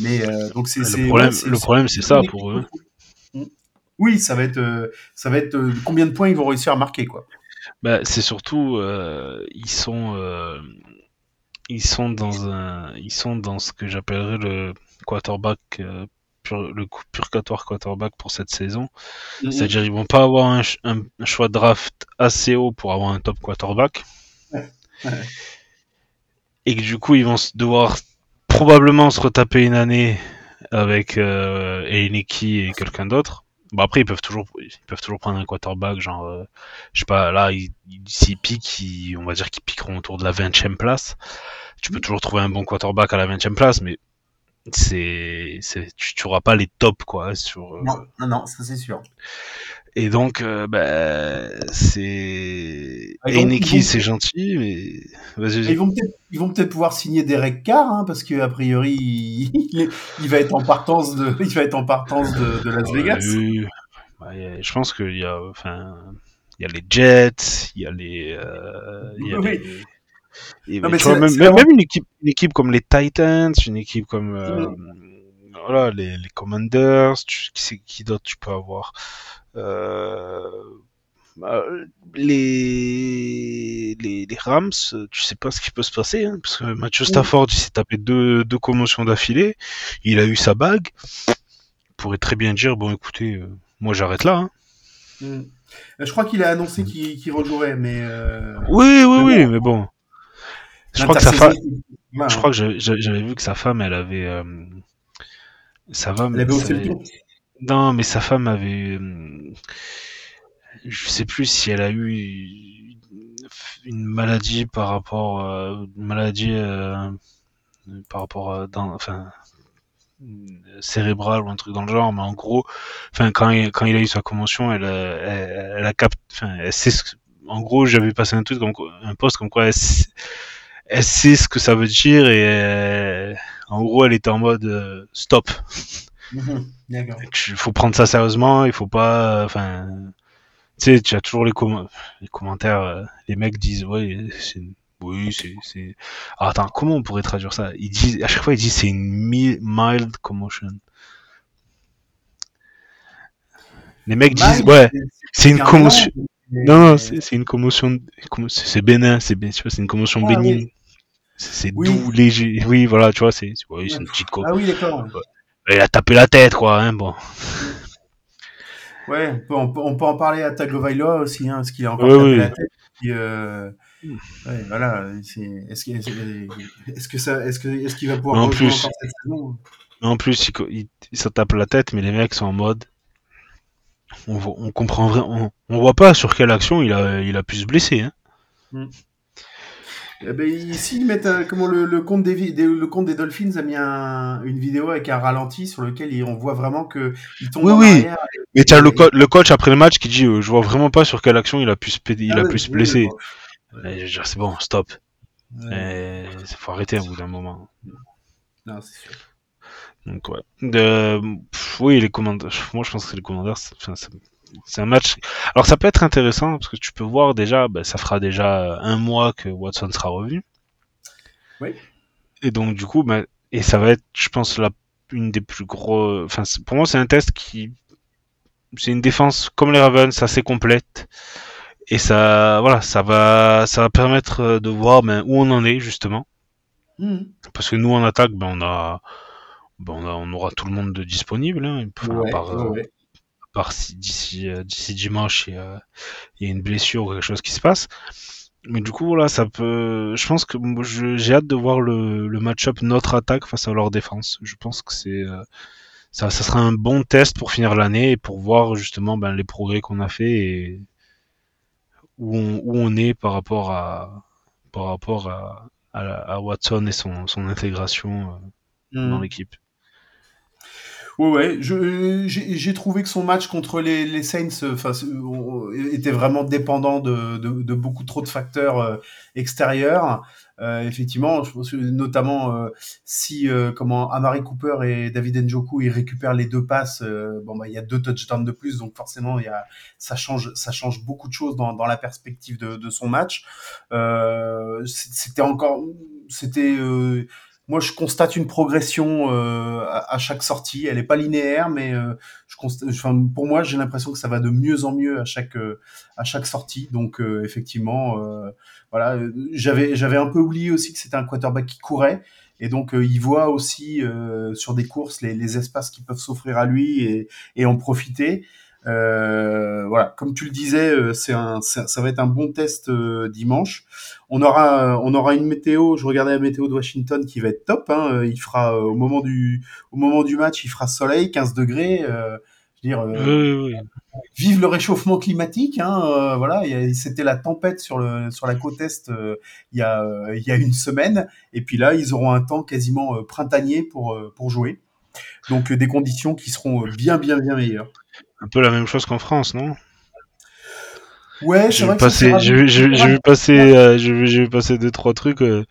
[SPEAKER 3] mais donc c'est
[SPEAKER 2] le problème. le problème, c'est ça pour eux.
[SPEAKER 3] Oui, ça va être, ça va être combien de points ils vont réussir à marquer, quoi.
[SPEAKER 2] Bah, c'est surtout, ils sont, ils sont dans un, ils sont dans ce que j'appellerais le quarterback euh, le purgatoire quarterback pour cette saison. Mhm. C'est-à-dire ils vont pas avoir un, choix de draft assez haut pour avoir un top quarterback. Et que du coup ils vont devoir probablement se retaper une année avec euh, et quelqu'un d'autre. Bon après ils peuvent toujours ils peuvent toujours prendre un quarterback genre euh, je sais pas là s'ils piquent on va dire qu'ils piqueront autour de la 20e place. Tu peux mhm. toujours trouver un bon quarterback à la 20e place mais c'est, tu, tu auras pas les tops quoi sur.
[SPEAKER 3] Euh, non, non, non, ça c'est sûr.
[SPEAKER 2] Et donc, euh, bah, c'est Eneki, c'est gentil, mais
[SPEAKER 3] vas-y. Ils vont peut-être, ils vont peut-être pouvoir signer Derek Carr, hein, parce que a priori, il, il, va être en partance de, il va être en partance de, de Las Vegas.
[SPEAKER 2] Ouais, je pense qu'il y a, enfin, il y a les Jets, il y a les, euh, il y a les même, une, équipe, une équipe comme les Titans, une équipe comme euh, voilà, les, les Commanders, tu, qui, qui d'autre tu peux avoir? Euh, bah, les, les, les, Rams, tu sais pas ce qui peut se passer, hein, parce que Matthew Stafford il s'est tapé deux, deux commotions d'affilée, il a eu sa bague, il pourrait très bien dire bon écoutez, euh, moi j'arrête là. Hein.
[SPEAKER 3] Mm. Je crois qu'il a annoncé qu'il qu rejouerait, mais. Euh...
[SPEAKER 2] Oui, oui, oui, mais bon. Je crois que sa femme. Je crois que j'avais vu que sa femme, elle avait, euh, Sa femme.
[SPEAKER 3] Elle avait
[SPEAKER 2] ça-. Non, mais sa femme avait. hum, Je sais plus si elle a eu une maladie par rapport. euh, Une maladie. euh, Par rapport à. Dans, enfin. cérébrale ou un truc dans le genre, mais en gros, enfin quand il, quand il a eu sa commotion, elle, a- elle, elle a capté, enfin en gros j'avais passé un truc comme quoi- un post comme quoi elle, elle sait ce que ça veut dire et elle- en gros elle était en mode euh, stop,
[SPEAKER 3] Mhm.
[SPEAKER 2] Il faut prendre ça sérieusement, il faut pas, enfin tu sais tu as toujours les, com- les commentaires, euh, les mecs disent ouais c'est oui, c'est. Ah, attends, comment on pourrait traduire ça? Ils disent, à chaque fois, ils disent c'est une mi- mild commotion. Les mecs disent, ouais, c'est une
[SPEAKER 3] un
[SPEAKER 2] commotion. Non, non, c'est une commotion. commo- C'est bénin, c'est c'est une commotion
[SPEAKER 3] Ah,
[SPEAKER 2] bénigne. C'est
[SPEAKER 3] Oui.
[SPEAKER 2] doux, léger. Oui, voilà, tu vois, c'est une petite co.
[SPEAKER 3] Ah oui, d'accord.
[SPEAKER 2] Elle a tapé la tête, quoi, hein, bon.
[SPEAKER 3] Ouais, on peut, on peut- en parler à Tagovailoa aussi, hein, parce qu'il a encore tapé la tête. Puis, euh, ouais, voilà. Est-ce est-ce est-ce que ça, est-ce que, est-ce qu'il va pouvoir
[SPEAKER 2] Mais en plus-
[SPEAKER 3] cette saison
[SPEAKER 2] en plus, il, il, il se tape la tête, mais les mecs sont en mode. On, voit- on comprend vraiment. On, on voit pas sur quelle action il a, il a pu se blesser. Hein.
[SPEAKER 3] Eh ben, ici, ils mettent euh, comment le, le compte des, le compte des Dolphins a mis un- une vidéo avec un ralenti sur lequel il- on voit vraiment que il tombe
[SPEAKER 2] Oui,
[SPEAKER 3] en
[SPEAKER 2] oui. Mais t'as le, co- le coach après le match qui dit euh, Je vois vraiment pas sur quelle action il a pu se, il
[SPEAKER 3] Ah
[SPEAKER 2] a
[SPEAKER 3] ouais,
[SPEAKER 2] pu se blesser. C'est bon, stop.
[SPEAKER 3] ouais.
[SPEAKER 2] Il faut arrêter au bout d'un moment.
[SPEAKER 3] Non, c'est sûr.
[SPEAKER 2] Donc ouais. De, pff, oui, les commandeurs. Moi, je pense que les commandeurs, enfin, c'est- un match. Alors, ça peut être intéressant parce que tu peux voir déjà, ben, ça fera déjà un mois que Watson sera revenu.
[SPEAKER 3] Oui.
[SPEAKER 2] Et donc, du coup, ben, et ça va être, je pense, la une des plus gros. Enfin, pour moi, c'est un test qui. C'est une défense comme les Ravens, assez complète. Et ça, voilà, ça va, ça va permettre euh, de voir ben, où on en est justement.
[SPEAKER 3] Mhm.
[SPEAKER 2] Parce que nous en attaque, ben on a, ben on, a- on aura tout le monde de disponible, hein,
[SPEAKER 3] Ouais,
[SPEAKER 2] euh,
[SPEAKER 3] ouais,
[SPEAKER 2] part si d'ici euh, d'ici dimanche il y, a, il y a une blessure ou quelque chose qui se passe. Mais du coup voilà, ça peut. Je pense que j'ai hâte de voir le, le match-up notre attaque face à leur défense. Je pense que c'est euh, ça, ça sera un bon test pour finir l'année et pour voir justement ben, les progrès qu'on a fait et où on, où on est par rapport à par rapport à, à, la- à Watson et son, son intégration euh, dans l'équipe.
[SPEAKER 3] Ouais, ouais. J'ai, trouvé que son match contre les, les Saints euh, on- était vraiment dépendant de, de, de beaucoup trop de facteurs euh, extérieurs. Euh, effectivement, je pense que notamment euh, si euh, comment Amari Cooper et David Njoku ils récupèrent les deux passes, euh, bon bah il y a deux touchdowns de plus, donc forcément il y a ça change ça change beaucoup de choses dans, dans la perspective de, de son match. Euh, c'était encore c'était euh, moi, je constate une progression euh, à, chaque sortie. Elle n'est pas linéaire, mais euh, je constate, enfin, pour moi, j'ai l'impression que ça va de mieux en mieux à chaque euh, à chaque sortie. Donc, euh, effectivement, euh, voilà, euh, j'avais j'avais un peu oublié aussi que c'était un quarterback qui courait. Et donc, il voit aussi sur des courses les, les espaces qui peuvent s'offrir à lui et, et en profiter. Euh, voilà, comme tu le disais, euh, c'est un, ça, ça va être un bon test euh, dimanche. On aura, on aura une météo. Je regardais la météo de Washington qui va être top. Hein. Il fera au moment du, au moment du match, il fera soleil, 15 degrés. Je veux dire,
[SPEAKER 2] Oui, oui, oui.
[SPEAKER 3] vive le réchauffement climatique. Hein, voilà, c'était la tempête sur le sur la côte est il y a il y a une semaine. Et puis là, ils auront un temps quasiment printanier pour pour jouer. Donc des conditions qui seront bien bien bien meilleures.
[SPEAKER 2] Un peu la même chose qu'en France, non?
[SPEAKER 3] Ouais,
[SPEAKER 2] J'ai
[SPEAKER 3] vrai
[SPEAKER 2] vu passer, j'ai vu, passer, euh, j'ai vu, passer deux trois trucs. euh,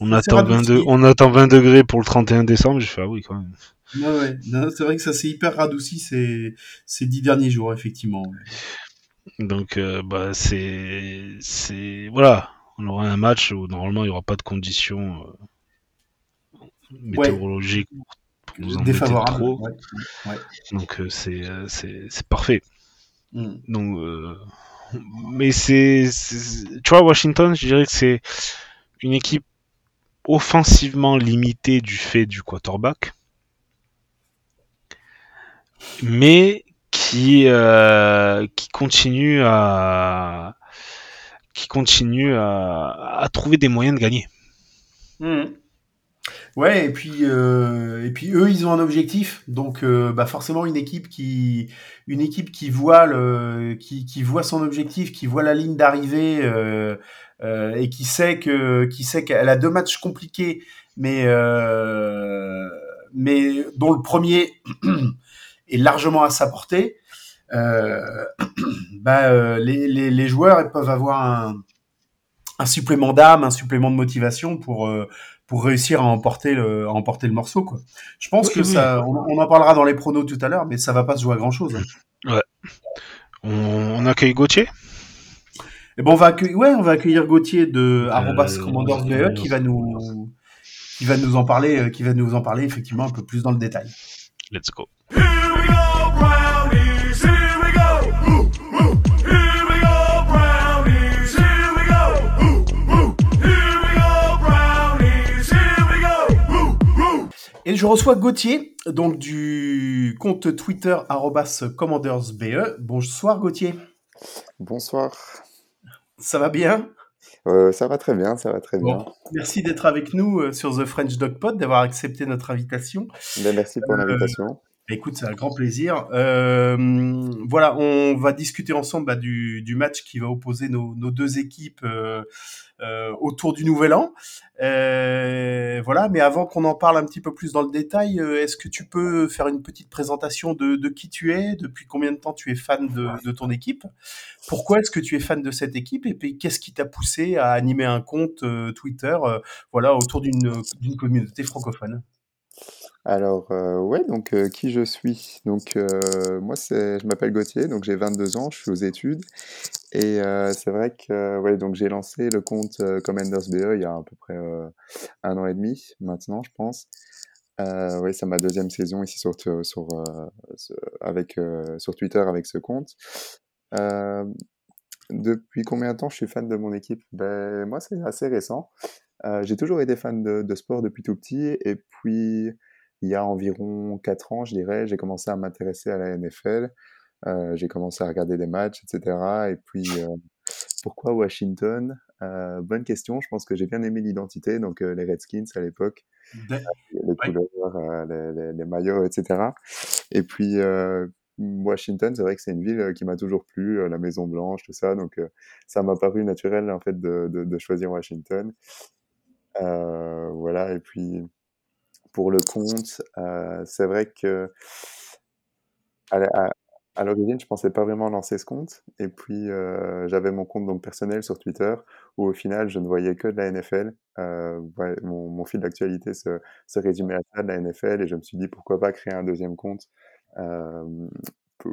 [SPEAKER 2] on attend
[SPEAKER 3] radouci.
[SPEAKER 2] 22, on attend 20 degrés pour le 31 décembre. J'ai fait ah oui quand même.
[SPEAKER 3] Ouais, ouais. Non, c'est vrai que ça s'est hyper radouci ces, ces dix derniers jours, effectivement.
[SPEAKER 2] Donc euh, bah c'est c'est voilà, on aura un match où normalement il y aura pas de conditions euh, météorologiques
[SPEAKER 3] Défavorable.
[SPEAKER 2] trop.
[SPEAKER 3] Ouais. Ouais.
[SPEAKER 2] Donc euh, c'est euh, c'est parfait.
[SPEAKER 3] Mm.
[SPEAKER 2] Donc euh, mais c'est tu vois Washington, je dirais que c'est une équipe offensivement limitée du fait du quarterback, mais qui euh, qui continue à qui continue à, à trouver des moyens de gagner.
[SPEAKER 3] Mm. Ouais, et puis euh, et puis eux, ils ont un objectif, donc euh, bah forcément une équipe qui une équipe qui voit le qui, qui voit son objectif, qui voit la ligne d'arrivée euh, et qui sait que qui sait qu'elle a deux matchs compliqués, mais mais dont le premier est largement à sa portée. bah les, les, les joueurs peuvent avoir un un supplément d'âme, un supplément de motivation pour pour réussir à emporter le, à emporter le morceau. Quoi. Je pense que ça, on, en parlera dans les pronos tout à l'heure, mais ça va pas se jouer à grand chose.
[SPEAKER 2] Hein. Ouais. On, accueille Gauthier?
[SPEAKER 3] Et eh bon, on va accueillir, ouais, on va accueillir Gauthier de euh, Commanders VE qui va nous, qui va nous en parler, euh, qui va nous en parler effectivement un peu plus dans le détail.
[SPEAKER 2] Let's go.
[SPEAKER 3] Et je reçois Gauthier, donc du compte Twitter commandersbe. Bonsoir Gauthier.
[SPEAKER 4] Bonsoir.
[SPEAKER 3] Ça va bien?
[SPEAKER 4] Euh, Ça va très bien, ça va très bien.
[SPEAKER 3] Merci d'être avec nous euh, sur The French Dog Pod, d'avoir accepté notre invitation.
[SPEAKER 4] Ben, merci pour euh, l'invitation.
[SPEAKER 3] Écoute, c'est un grand plaisir. voilà, on va discuter ensemble bah, du, match qui va opposer nos, deux équipes autour du Nouvel An. Euh, voilà, mais avant qu'on en parle un petit peu plus dans le détail, euh, est-ce que tu peux faire une petite présentation de, qui tu es, depuis combien de temps tu es fan de, ton équipe, pourquoi est-ce que tu es fan de cette équipe, et puis qu'est-ce qui t'a poussé à animer un compte Twitter, voilà, autour d'une communauté francophone?
[SPEAKER 4] Alors, euh, ouais, donc euh, qui je suis? Donc, euh, moi, je m'appelle Gauthier, donc j'ai 22 ans, je suis aux études. Et c'est vrai que, ouais, donc j'ai lancé le compte Commanders BE il y a à peu près un an et demi maintenant, je pense. oui, c'est ma deuxième saison ici sur, sur, avec, sur Twitter avec ce compte. depuis combien de temps je suis fan de mon équipe? Ben, moi, c'est assez récent. j'ai toujours été fan de, de sport depuis tout petit, et puis il y a environ 4 ans, je dirais, j'ai commencé à m'intéresser à la NFL. Euh, j'ai commencé à regarder des matchs, etc. Et puis, euh, pourquoi Washington? Euh, Bonne question. Je pense que j'ai bien aimé l'identité, donc les Redskins à l'époque, les couleurs, les, les, maillots, etc. Et puis, Washington, c'est vrai que c'est une ville qui m'a toujours plu, la Maison Blanche, tout ça. Donc, ça m'a paru naturel en fait de, de, de choisir Washington. voilà. Et puis pour le compte, euh, c'est vrai que à, l'origine, je pensais pas vraiment lancer ce compte. Et puis, euh, j'avais mon compte donc personnel sur Twitter, où au final, je ne voyais que de la NFL. Euh, mon, fil d'actualité se, résumait à ça, de la NFL, et je me suis dit pourquoi pas créer un deuxième compte,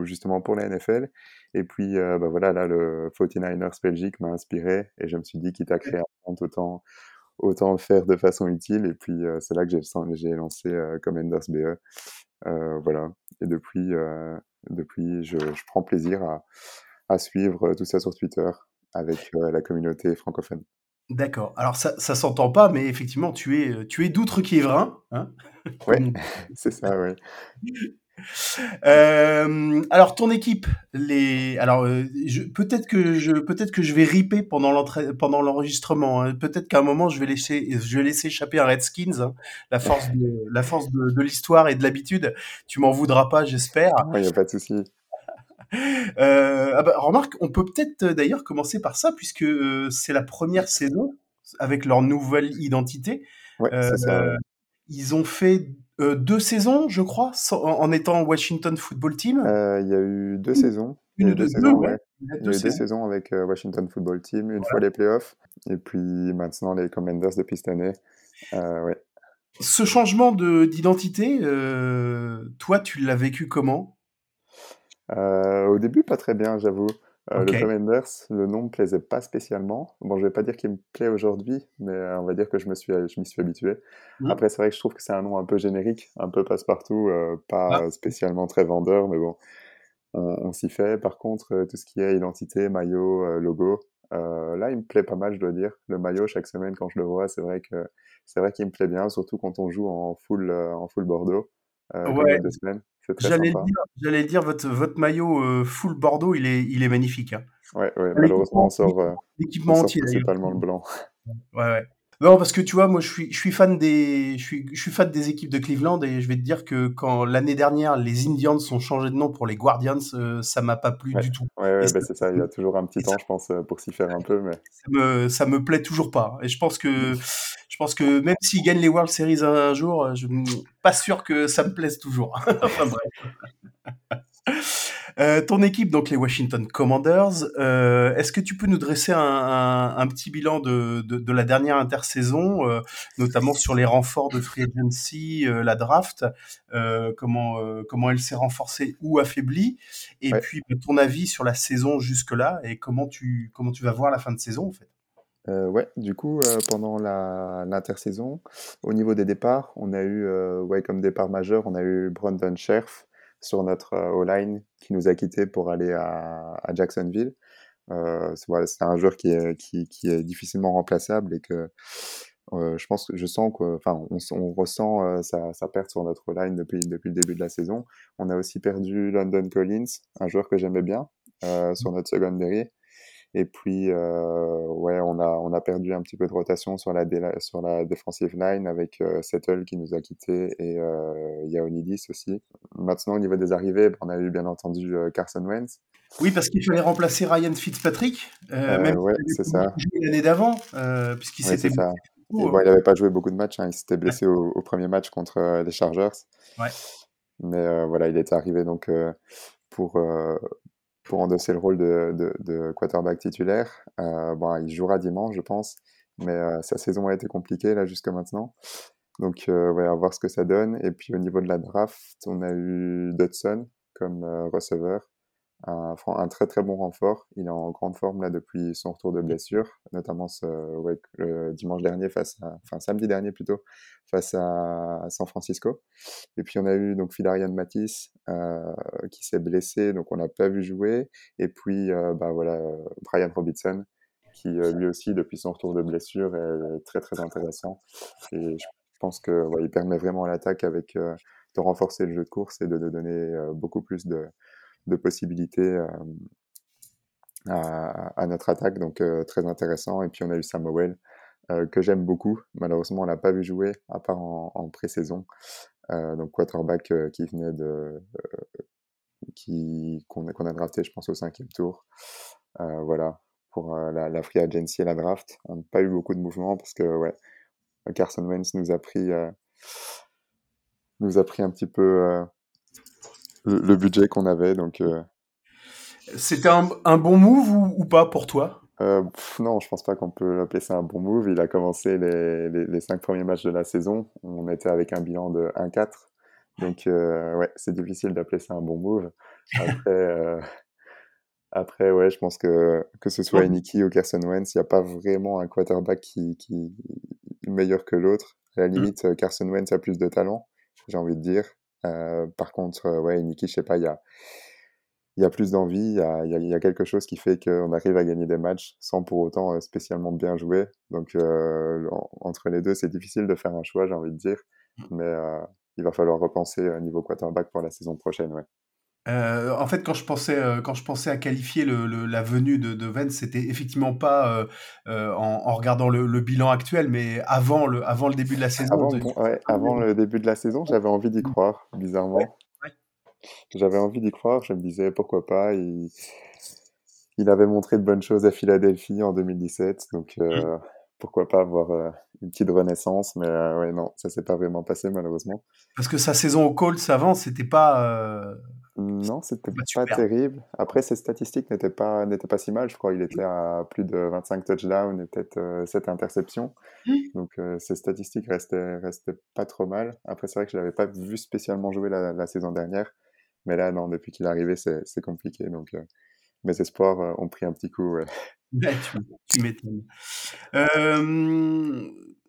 [SPEAKER 4] justement pour la NFL. Et puis, bah voilà, là, le 49ers Belgique m'a inspiré, et je me suis dit, quitte à créer un compte, autant, autant faire de façon utile. Et puis, euh, c'est là que j'ai lancé euh, Commanders BE. Euh, voilà. Et depuis, depuis je, je, prends plaisir à, à, suivre tout ça sur Twitter avec la communauté francophone.
[SPEAKER 3] D'accord. Alors ça, ça s'entend pas, mais effectivement, tu es, tu es d'outre-Quiévrin. Hein
[SPEAKER 4] oui, c'est ça, oui.
[SPEAKER 3] Euh, alors ton équipe, les, alors euh, peut-être que je, peut-être que je vais riper pendant pendant l'enregistrement. Hein. Peut-être qu'à un moment je vais laisser, je vais laisser échapper un Redskins. Hein. La force, de, la force de, l'histoire et de l'habitude. Tu m'en voudras pas, j'espère.
[SPEAKER 4] Il n'y a pas de souci.
[SPEAKER 3] Euh, ah bah, remarque, on peut peut-être d'ailleurs commencer par ça puisque c'est la première saison avec leur nouvelle identité.
[SPEAKER 4] Ouais, ça.
[SPEAKER 3] Ils ont fait euh, deux saisons, je crois, en étant Washington Football Team.
[SPEAKER 4] Euh, il y a eu deux saisons. Une, deux, deux saisons, ouais. Il y a eu deux, saisons avec euh, Washington Football Team, une fois les playoffs, et puis maintenant les Commanders depuis cette année. ouais.
[SPEAKER 3] Ce changement d'identité, toi, tu l'as vécu comment?
[SPEAKER 4] Au début, pas très bien, j'avoue. Euh, le Commanders, le nom me plaisait pas spécialement. Bon, je vais pas dire qu'il me plaît aujourd'hui, mais euh, on va dire que je me suis, je m'y suis habitué. Mmh. Après, c'est vrai que je trouve que c'est un nom un peu générique, un peu passe-partout, euh, pas ah. spécialement très vendeur, mais bon, on, s'y fait. Par contre, tout ce qui est identité, maillot, logo, là, il me plaît pas mal, je dois dire. Le maillot, chaque semaine, quand je le vois, c'est vrai que c'est vrai qu'il me plaît bien, surtout quand on joue en full, en full Bordeaux, ouais. deux semaines.
[SPEAKER 3] J'allais dire, j'allais dire votre, votre maillot euh, full Bordeaux, il est, il est magnifique. Hein.
[SPEAKER 4] Ouais, ouais, malheureusement, on sort, euh, l'équipement entier, principalement le blanc.
[SPEAKER 3] Ouais, ouais. Non, parce que tu vois, moi, je suis, je suis fan des, je suis, je suis fan des équipes de Cleveland et je vais te dire que quand l'année dernière les Indians ont changé de nom pour les Guardians, euh, ça m'a pas plu
[SPEAKER 4] Ouais,
[SPEAKER 3] du tout.
[SPEAKER 4] ouais, ouais, bah, c'est ça. Il y a toujours un petit
[SPEAKER 3] ça,
[SPEAKER 4] temps, je pense, euh, pour s'y faire un peu, mais
[SPEAKER 3] ça me, ça me plaît toujours pas. Et je pense que, je pense que même s'ils gagnent les World Series un, un jour, je suis pas sûr que ça me plaise toujours. enfin bref. Euh, ton équipe, donc les Washington Commanders, euh, est-ce que tu peux nous dresser un, un- un petit bilan de, de- de la dernière intersaison, euh, notamment sur les renforts de free agency, la draft, comment, comment elle s'est renforcée ou affaiblie, et
[SPEAKER 4] ouais.
[SPEAKER 3] puis bah, ton avis sur la saison jusque-là et comment tu, comment tu vas voir la fin de saison en fait?
[SPEAKER 4] Euh, ouais, du coup, euh, pendant l'intersaison, au niveau des départs, on a eu, euh, ouais, comme départ majeur, on a eu Brandon Scherf sur notre euh, O-line qui nous a quittés pour aller à, à Jacksonville. Euh, c'est voilà, un joueur qui est, qui, qui est difficilement remplaçable et que euh, je pense que je sens que, enfin, on, ressent euh, sa, sa perte sur notre line depuis, depuis le début de la saison. On a aussi perdu London Collins, un joueur que j'aimais bien, sur notre secondary. Et puis, euh, ouais, on a, on a perdu un petit peu de rotation sur la, sur la defensive line avec euh, Settle qui nous a quittés et euh, Yaonidis aussi. Maintenant, au niveau des arrivées, on a eu bien entendu euh, Carson Wentz.
[SPEAKER 3] Oui, parce qu'il fallait remplacer Ryan Fitzpatrick, même
[SPEAKER 4] ouais, c'est ça.
[SPEAKER 3] l'année d'avant, puisqu'il
[SPEAKER 4] Ouais,
[SPEAKER 3] s'était
[SPEAKER 4] Et bon, il n'avait pas joué beaucoup de matchs, hein, il s'était blessé au, au premier match contre euh, les Chargers.
[SPEAKER 3] ouais.
[SPEAKER 4] Mais euh, voilà, il était arrivé donc euh, pour, pour endosser le rôle de, de, de quarterback titulaire. Euh, bon, il jouera dimanche, je pense, mais euh, sa saison a été compliquée là jusqu'à maintenant. Donc, euh, ouais, à voir ce que ça donne. Et puis au niveau de la draft, on a eu Dodson comme euh, receveur, un, très très bon renfort. Il est en grande forme là depuis son retour de blessure, notamment ce, ouais, le dimanche dernier face à, enfin samedi dernier plutôt, face à San Francisco. Et puis on a eu donc Philarian Matisse euh, qui s'est blessé, donc on n'a pas vu jouer. Et puis euh, bah voilà Brian Robinson qui euh, lui aussi depuis son retour de blessure est très très intéressant. Et je pense que ouais, il permet vraiment l'attaque avec euh, de renforcer le jeu de course et de, de donner beaucoup plus de, de possibilités euh, à, notre attaque, donc euh, très intéressant. Et puis on a eu Samuel euh, que j'aime beaucoup. Malheureusement, on l'a pas vu jouer à part en, pré-saison. Donc quarterback qui venait de qu'on a, drafté, je pense au cinquième tour. Voilà pour la, free agency et la draft. On n'a pas eu beaucoup de mouvements parce que ouais, Carson Wentz nous a pris nous a pris un petit peu le, budget qu'on avait. Donc euh,
[SPEAKER 3] C'était un, un bon move ou, ou pas pour toi?
[SPEAKER 4] euh, pff, non, je pense pas qu'on peut appeler ça un bon move. Il a commencé les, les, les cinq premiers matchs de la saison. On était avec un bilan de 1-4. Donc euh, ouais, c'est difficile d'appeler ça un bon move. Après, après ouais, je pense que que ce soit Eniki ou Carson Wentz, il n'y a pas vraiment un quarterback qui, qui est meilleur que l'autre. À la limite, euh, Carson Wentz a plus de talent, j'ai envie de dire. Euh, par contre, euh, ouais, Eniki, je sais pas, il y a y a plus d'envie, il y a, y a- il y a quelque chose qui fait qu'on arrive à gagner des matchs sans pour autant euh, spécialement bien jouer. Donc en- entre les deux, c'est difficile de faire un choix, j'ai envie de dire. Mais euh, il va falloir repenser niveau quarterback pour la saison prochaine, ouais.
[SPEAKER 3] Euh, en fait, quand je pensais, euh, quand je pensais à qualifier le, le- la venue de, de c'était effectivement pas euh, en, en regardant le, le bilan actuel, mais avant le, avant le début de la saison.
[SPEAKER 4] Avant,
[SPEAKER 3] de-
[SPEAKER 4] bon, ouais, avant le début de la saison, j'avais envie d'y croire, bizarrement.
[SPEAKER 3] ouais.
[SPEAKER 4] J'avais envie d'y croire, je me disais pourquoi pas. Il, il avait montré de bonnes choses à Philadelphie en 2017, donc euh, pourquoi pas avoir une petite renaissance. Mais ouais, non, ça s'est pas vraiment passé malheureusement.
[SPEAKER 3] Parce que sa saison au Colts avant, c'était pas. Euh,
[SPEAKER 4] Non, c'était
[SPEAKER 3] pas super.
[SPEAKER 4] terrible. Après, ses statistiques n'étaient pas, n'étaient pas si mal. Je crois qu'il était à plus de 25 touchdowns et peut-être euh, 7 interceptions. Donc, euh, ses statistiques restaient, restaient pas trop mal. Après, c'est vrai que je l'avais pas vu spécialement jouer la, la saison dernière. Mais là, non, depuis qu'il est arrivé, c'est c'est compliqué. Donc, euh, mes espoirs euh, ont pris un petit coup. ouais.
[SPEAKER 3] Ouais, tu, tu m'étonnes. Euh,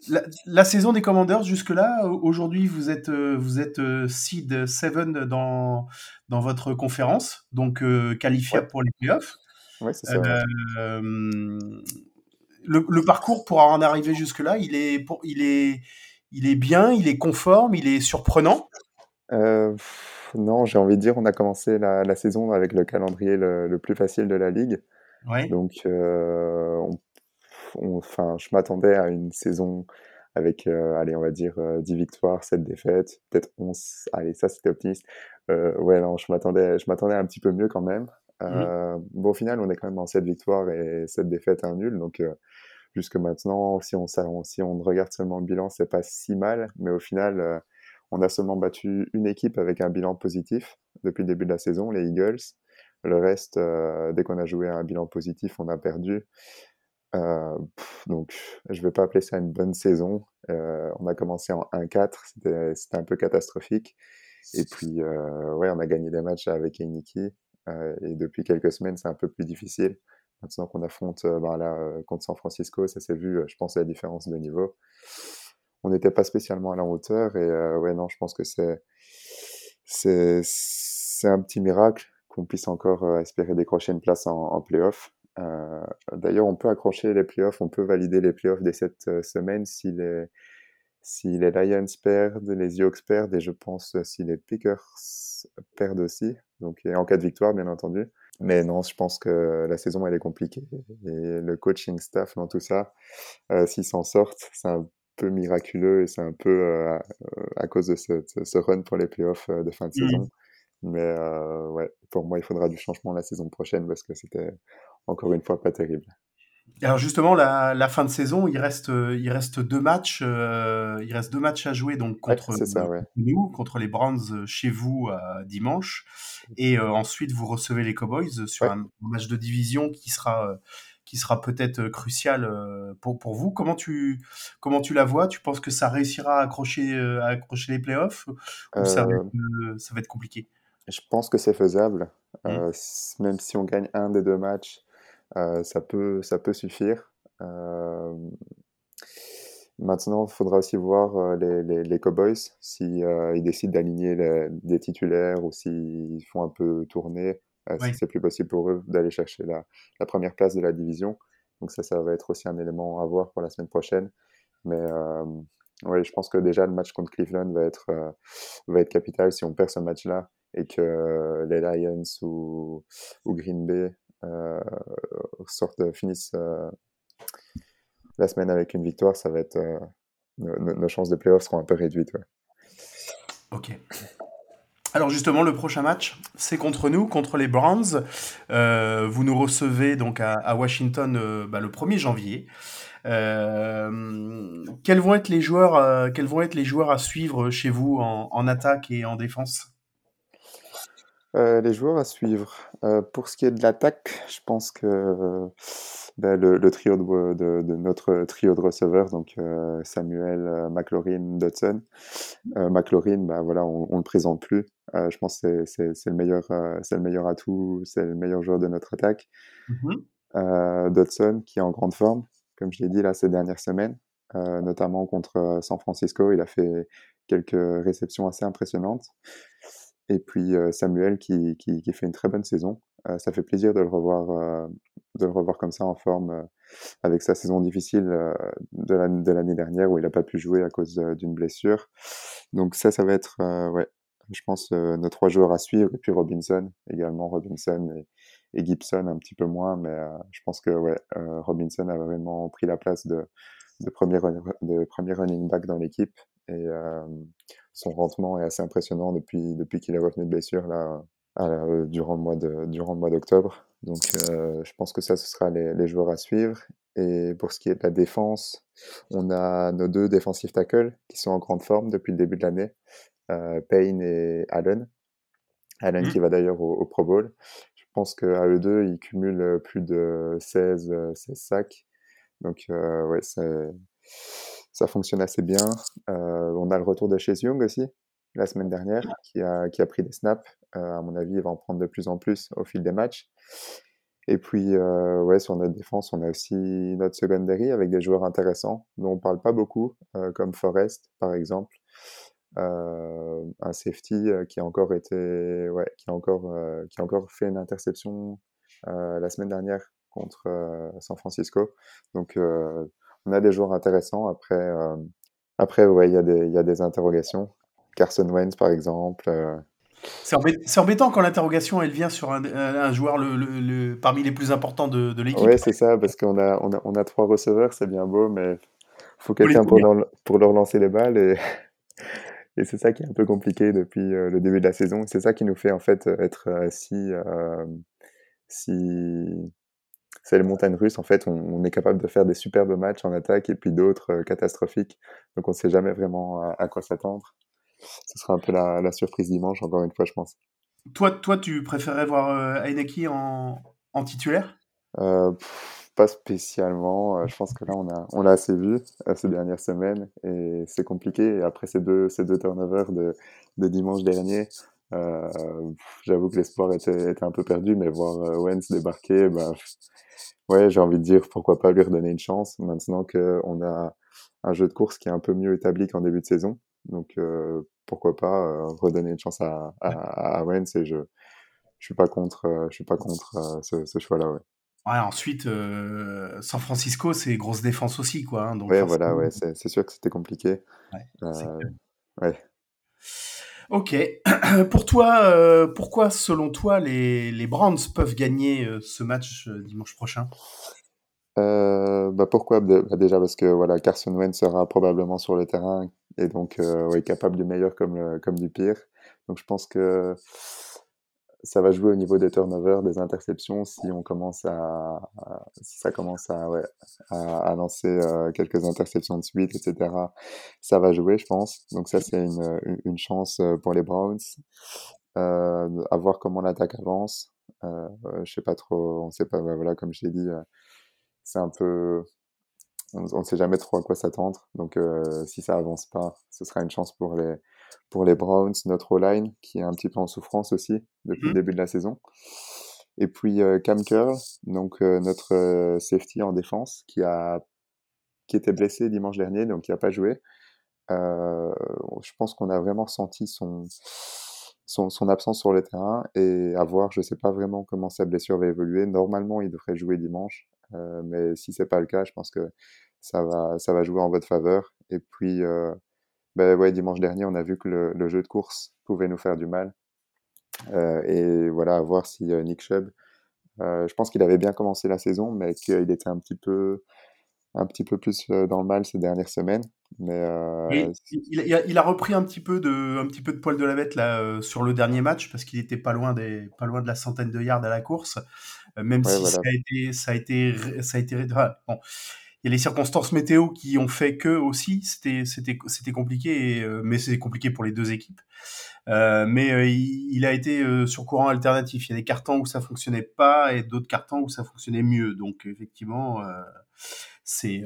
[SPEAKER 3] la, la saison des Commanders jusque-là, au- aujourd'hui, vous êtes, euh, vous êtes euh, seed 7 dans, dans votre conférence, donc euh, qualifiable
[SPEAKER 4] Ouais.
[SPEAKER 3] pour les playoffs.
[SPEAKER 4] Ouais, c'est ça.
[SPEAKER 3] Euh, le, le parcours pour en arriver jusque-là, il est, pour, il, est, il est bien, il est conforme, il est surprenant?
[SPEAKER 4] Non, j'ai envie de dire, on a commencé la, la saison avec le calendrier le, le plus facile de la ligue. Donc, euh, on- enfin, je m'attendais à une saison avec, allez, on va dire 10 victoires, 7 défaites, peut-être 11. Allez, ça c'était optimiste. ouais, non, je m'attendais, je m'attendais un petit peu mieux quand même. Mmh. Bon, au final, on est quand même en 7 victoires et 7 défaites, un nul. Donc, jusque maintenant, si on, si on regarde seulement le bilan, c'est pas si mal. Mais au final, on a seulement battu une équipe avec un bilan positif depuis le début de la saison, les Eagles. Le reste, dès qu'on a joué un bilan positif, on a perdu. Euh, donc, je vais pas appeler ça une bonne saison. Euh, on a commencé en 1-4, c'était un peu catastrophique. Et puis, euh, ouais, on a gagné des matchs avec Einiki. et depuis quelques semaines, c'est un peu plus difficile. Maintenant qu'on affronte là, contre San Francisco, ça s'est vu, je pense, la différence de niveau. On n'était pas spécialement à la hauteur. Et ouais, non, je pense que c'est un petit miracle qu'on puisse encore espérer décrocher une place en, en playoff. Euh, d'ailleurs, on peut accrocher les playoffs, on peut valider les playoffs dès cette euh, semaine si les, si les Lions perdent, les Yokes perdent, et je pense si les Pickers perdent aussi, donc en cas de victoire, bien entendu. Mais non, je pense que la saison, elle est compliquée. Et le coaching staff dans tout ça, euh, s'ils s'en sortent, c'est un peu miraculeux et c'est un peu à cause de ce, ce, run pour les playoffs de fin de mmh. saison. Mais ouais, pour moi, il faudra du changement la saison prochaine parce que c'était encore une fois pas terrible.
[SPEAKER 3] Alors justement, la, la, fin de saison, il reste, il reste deux matchs. Euh, il reste deux matchs à jouer donc contre nous, contre les Browns chez vous euh, dimanche, et ensuite vous recevez les Cowboys sur un match de division qui sera qui sera peut-être crucial pour, pour vous. Comment tu comment tu la vois? Tu penses que ça réussira à accrocher à accrocher les playoffs? Ou ça va, être, ça va être compliqué?
[SPEAKER 4] Je pense que c'est faisable, mmh. même si on gagne un des deux matchs euh, ça, peut, ça peut suffire. Euh, maintenant, il faudra aussi voir euh, les, les, les Cowboys, s'ils ils décident d'aligner des titulaires ou s'ils font un peu tourner, si c'est plus possible pour eux d'aller chercher la, la, première place de la division. Donc ça, ça va être aussi un élément à voir pour la semaine prochaine. Mais euh, ouais, je pense que déjà le match contre Cleveland va être, va être capital si on perd ce match-là et que les Lions ou, Green Bay euh, sortent, finissent euh, la semaine avec une victoire, ça va être euh, nos, chances de playoff seront un peu réduites.
[SPEAKER 3] Ok. Alors justement, le prochain match, c'est contre nous, contre les Browns. vous nous recevez donc à, Washington bah, le 1er janvier. quels vont être les joueurs, quels vont être les joueurs à suivre chez vous en attaque et en défense?
[SPEAKER 4] Euh, les joueurs à suivre. Euh, pour ce qui est de l'attaque, je pense que ben, le, trio de, notre trio de receveurs, donc euh, Samuel, McLaurin, Dodson. McLaurin, ben, voilà, on, ne le présente plus. je pense que c'est le meilleur, c'est le meilleur atout, c'est le meilleur joueur de notre attaque. Mm-hmm. Dodson, qui est en grande forme, comme je l'ai dit là ces dernières semaines, notamment contre San Francisco, il a fait quelques réceptions assez impressionnantes. Et puis Samuel qui, qui, fait une très bonne saison. ça fait plaisir de le revoir, de le revoir comme ça en forme avec sa saison difficile de l'année dernière où il n'a pas pu jouer à cause d'une blessure. Donc ça, ça va être, ouais, je pense, nos trois joueurs à suivre. Et puis Robinson également, Robinson et, et Gibson un petit peu moins, mais je pense que ouais, Robinson a vraiment pris la place de, de, premier, de premier running back dans l'équipe. Et son rendement est assez impressionnant depuis, depuis qu'il est revenu de blessure là, euh, durant le mois de, durant le mois d'octobre. Donc euh, je pense que ça, ce sera les, les, joueurs à suivre. Et pour ce qui est de la défense, on a nos deux défensifs tackles qui sont en grande forme depuis le début de l'année, euh, Payne et Allen. Allen mmh. qui va d'ailleurs au, Pro Bowl. Je pense qu'à eux deux, ils cumulent plus de 16, 16 sacs. Donc ouais, c'est ça fonctionne assez bien. Euh, on a le retour de Chase Young aussi, la semaine dernière, qui a, qui a pris des snaps. Euh, à mon avis, il va en prendre de plus en plus au fil des matchs. Et puis, euh, ouais, sur notre défense, on a aussi notre secondary avec des joueurs intéressants dont on parle pas beaucoup, comme Forrest, par exemple. un safety qui a encore été, ouais, qui a encore, qui a encore fait une interception la semaine dernière contre San Francisco. Donc, on a des joueurs intéressants. Après, euh, après ouais, il y, a des, y a des interrogations. Carson Wentz, par exemple. Euh.
[SPEAKER 3] C'est embêtant quand l'interrogation elle vient sur un, joueur le, parmi les plus importants de, l'équipe.
[SPEAKER 4] Oui, c'est ça, parce qu'on a, on a, on a trois receveurs, c'est bien beau, mais il faut quelqu'un pour, leur, pour leur lancer les balles. Et, et c'est ça qui est un peu compliqué depuis euh, le début de la saison. C'est ça qui nous fait en fait être si. Euh, si c'est les montagnes russes. En fait, on, est capable de faire des superbes matchs en attaque et puis d'autres catastrophiques. Donc, on ne sait jamais vraiment à quoi s'attendre ce sera un peu la, surprise dimanche, encore une fois, je pense.
[SPEAKER 3] Toi, toi tu préférerais voir euh, en, en titulaire?
[SPEAKER 4] Euh, Pas spécialement. Euh, je pense que là, on a, on l'a assez vu euh, ces dernières semaines et c'est compliqué. Et après ces deux, ces deux turnovers de, de dimanche dernier, j'avoue que l'espoir était, était, un peu perdu, mais voir Wentz débarquer, ben, ouais, j'ai envie de dire pourquoi pas lui redonner une chance maintenant qu'on a un jeu de course qui est un peu mieux établi qu'en début de saison. Donc pourquoi pas euh, redonner une chance à, à, et je je suis pas contre euh, je suis pas contre euh, ce, ce choix là ouais.
[SPEAKER 3] Ouais, ensuite, San Francisco, c'est grosse défense aussi, quoi. Hein,
[SPEAKER 4] donc ouais, voilà, ouais, c'est sûr que c'était compliqué. Ouais, ouais.
[SPEAKER 3] Ok. Pour toi, pourquoi, selon toi, les, les Browns peuvent gagner ce match dimanche prochain?
[SPEAKER 4] Euh, bah pourquoi? Bah Déjà parce que voilà, Carson Wentz sera probablement sur le terrain et donc euh, capable du meilleur comme, comme du pire. Donc je pense que ça va jouer au niveau des turnovers, des interceptions, si on commence à, si ça commence à, ouais, à, lancer euh, quelques interceptions de suite, etc. Ça va jouer, je pense. Donc ça c'est une, chance euh, pour les Browns. Euh, à voir comment l'attaque avance. Euh, je sais pas trop, on sait pas, voilà, comme je l'ai dit, c'est un peu on ne sait jamais trop à quoi s'attendre. Donc euh, si ça avance pas, ce sera une chance pour les pour les Browns, notre O-line qui est un petit peu en souffrance aussi depuis le mmh. début de la saison. Et puis euh, Cam Curl, donc euh, notre safety en défense qui a qui était blessé dimanche dernier, donc qui a pas joué. je pense qu'on a vraiment senti son, son, son absence sur le terrain et à voir, je sais pas vraiment comment sa blessure va évoluer. Normalement, il devrait jouer dimanche, euh, mais si c'est pas le cas, je pense que ça va, ça va jouer en votre faveur. Et puis, euh, ben ouais, dimanche dernier, on a vu que le, le, jeu de course pouvait nous faire du mal. Euh, et voilà, à voir si Nick Chubb, je pense qu'il avait bien commencé la saison, mais qu'il était un petit peu, un petit peu plus dans le mal ces dernières semaines. Mais
[SPEAKER 3] il, il, a, repris un petit peu de, un petit peu de poil de la bête là sur le dernier match parce qu'il était pas loin des, pas loin de la centaine de yards à la course. Euh, même si ça a été, ça a été, ça a été, bon, y a les circonstances météo qui ont fait que aussi c'était c'était compliqué euh, mais c'est compliqué pour les deux équipes. Euh, mais euh, il, il, a été sur courant alternatif. Il y a des cartons où ça fonctionnait pas et d'autres cartons où ça fonctionnait mieux. Donc effectivement c'est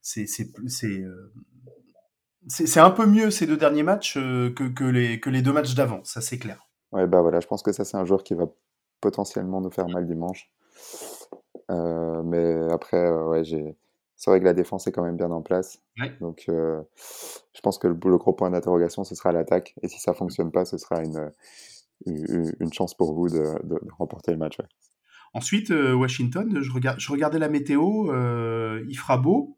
[SPEAKER 3] c'est c'est un peu mieux ces deux derniers matchs que, que les que les deux matchs d'avant ça c'est clair.
[SPEAKER 4] Ouais bah voilà je pense que ça c'est un joueur qui va potentiellement nous faire mal dimanche. Euh, mais après, euh, ouais, j'ai. C'est vrai que la défense est quand même bien en place. Donc, euh, je pense que le, gros point d'interrogation, ce sera l'attaque. Et si ça fonctionne pas, ce sera une, une, chance pour vous de, de, remporter le match.
[SPEAKER 3] Ensuite, Washington, je, regarde, je regardais la météo. il fera beau.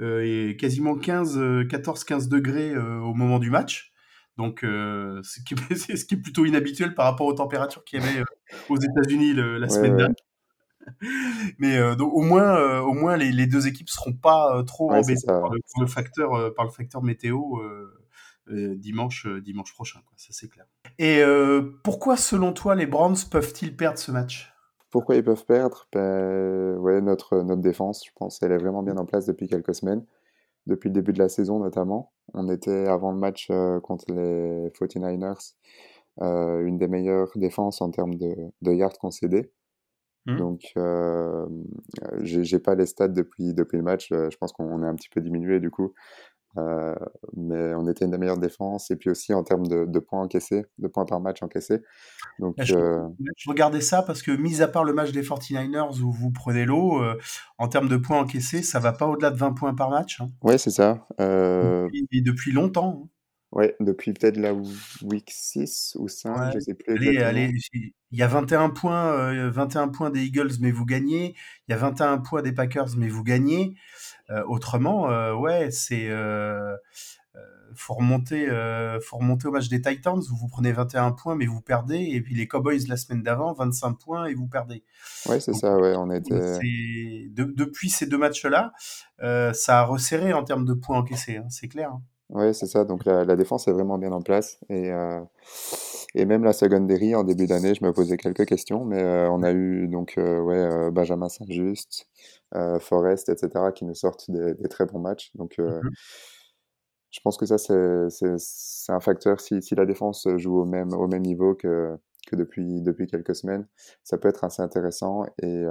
[SPEAKER 3] et quasiment 15, 14-15 degrés au moment du match. Donc, euh, ce, qui est, ce, qui est, plutôt inhabituel par rapport aux températures qu'il y avait euh, aux États-Unis la semaine dernière. Mais euh, donc, au moins, euh, au moins les, les, deux équipes seront pas trop ouais, embêtées par le, facteur, par le facteur météo dimanche, dimanche prochain. Quoi, ça, c'est clair. Et pourquoi, selon toi, les Browns peuvent-ils perdre ce match?
[SPEAKER 4] Pourquoi ils peuvent perdre? Ben, ouais, notre, notre défense, je pense, elle est vraiment bien en place depuis quelques semaines depuis le début de la saison notamment. On était avant le match euh, contre les 49ers euh, une des meilleures défenses en termes de, de yards concédés. Mmh. Donc, euh, j'ai pas les stats depuis, depuis le match. Euh, je pense qu'on est un petit peu diminué du coup. Euh, mais on était une des meilleures défenses et puis aussi en termes de, de, points encaissés, de points par match encaissés. Donc,
[SPEAKER 3] je, euh... je, regardais ça parce que, mis à part le match des 49ers où vous prenez l'eau, euh, en termes de points encaissés, ça va pas au-delà de 20 points par match. Hein.
[SPEAKER 4] Ouais, c'est ça.
[SPEAKER 3] Depuis, depuis, longtemps. Hein.
[SPEAKER 4] Ouais, depuis peut-être la week 6 ou 5, ouais. je sais plus.
[SPEAKER 3] Allez, allez, il y a 21 points, 21 euh, points des Eagles, mais vous gagnez. Il y a 21 points des Packers, mais vous gagnez. Euh, autrement, euh, ouais, c'est. faut remonter, euh, faut remonter au match des Titans où vous prenez 21 points mais vous perdez, et puis les Cowboys la semaine d'avant 25 points et vous perdez.
[SPEAKER 4] Ouais, c'est ça, ouais, on était.
[SPEAKER 3] De, depuis ces deux matchs-là, euh, ça a resserré en termes de points encaissés, hein, c'est clair. Hein.
[SPEAKER 4] Ouais, c'est ça. Donc la, la, défense est vraiment bien en place et euh, et même la secondary en début d'année, je me posais quelques questions, mais euh, on a eu donc euh, ouais Benjamin Saint-Just, Forest, etc. qui nous sortent des, des très bons matchs. Donc mmh je pense que ça c'est un facteur. Si, si la défense joue au même au même niveau que que depuis depuis quelques semaines, ça peut être assez intéressant et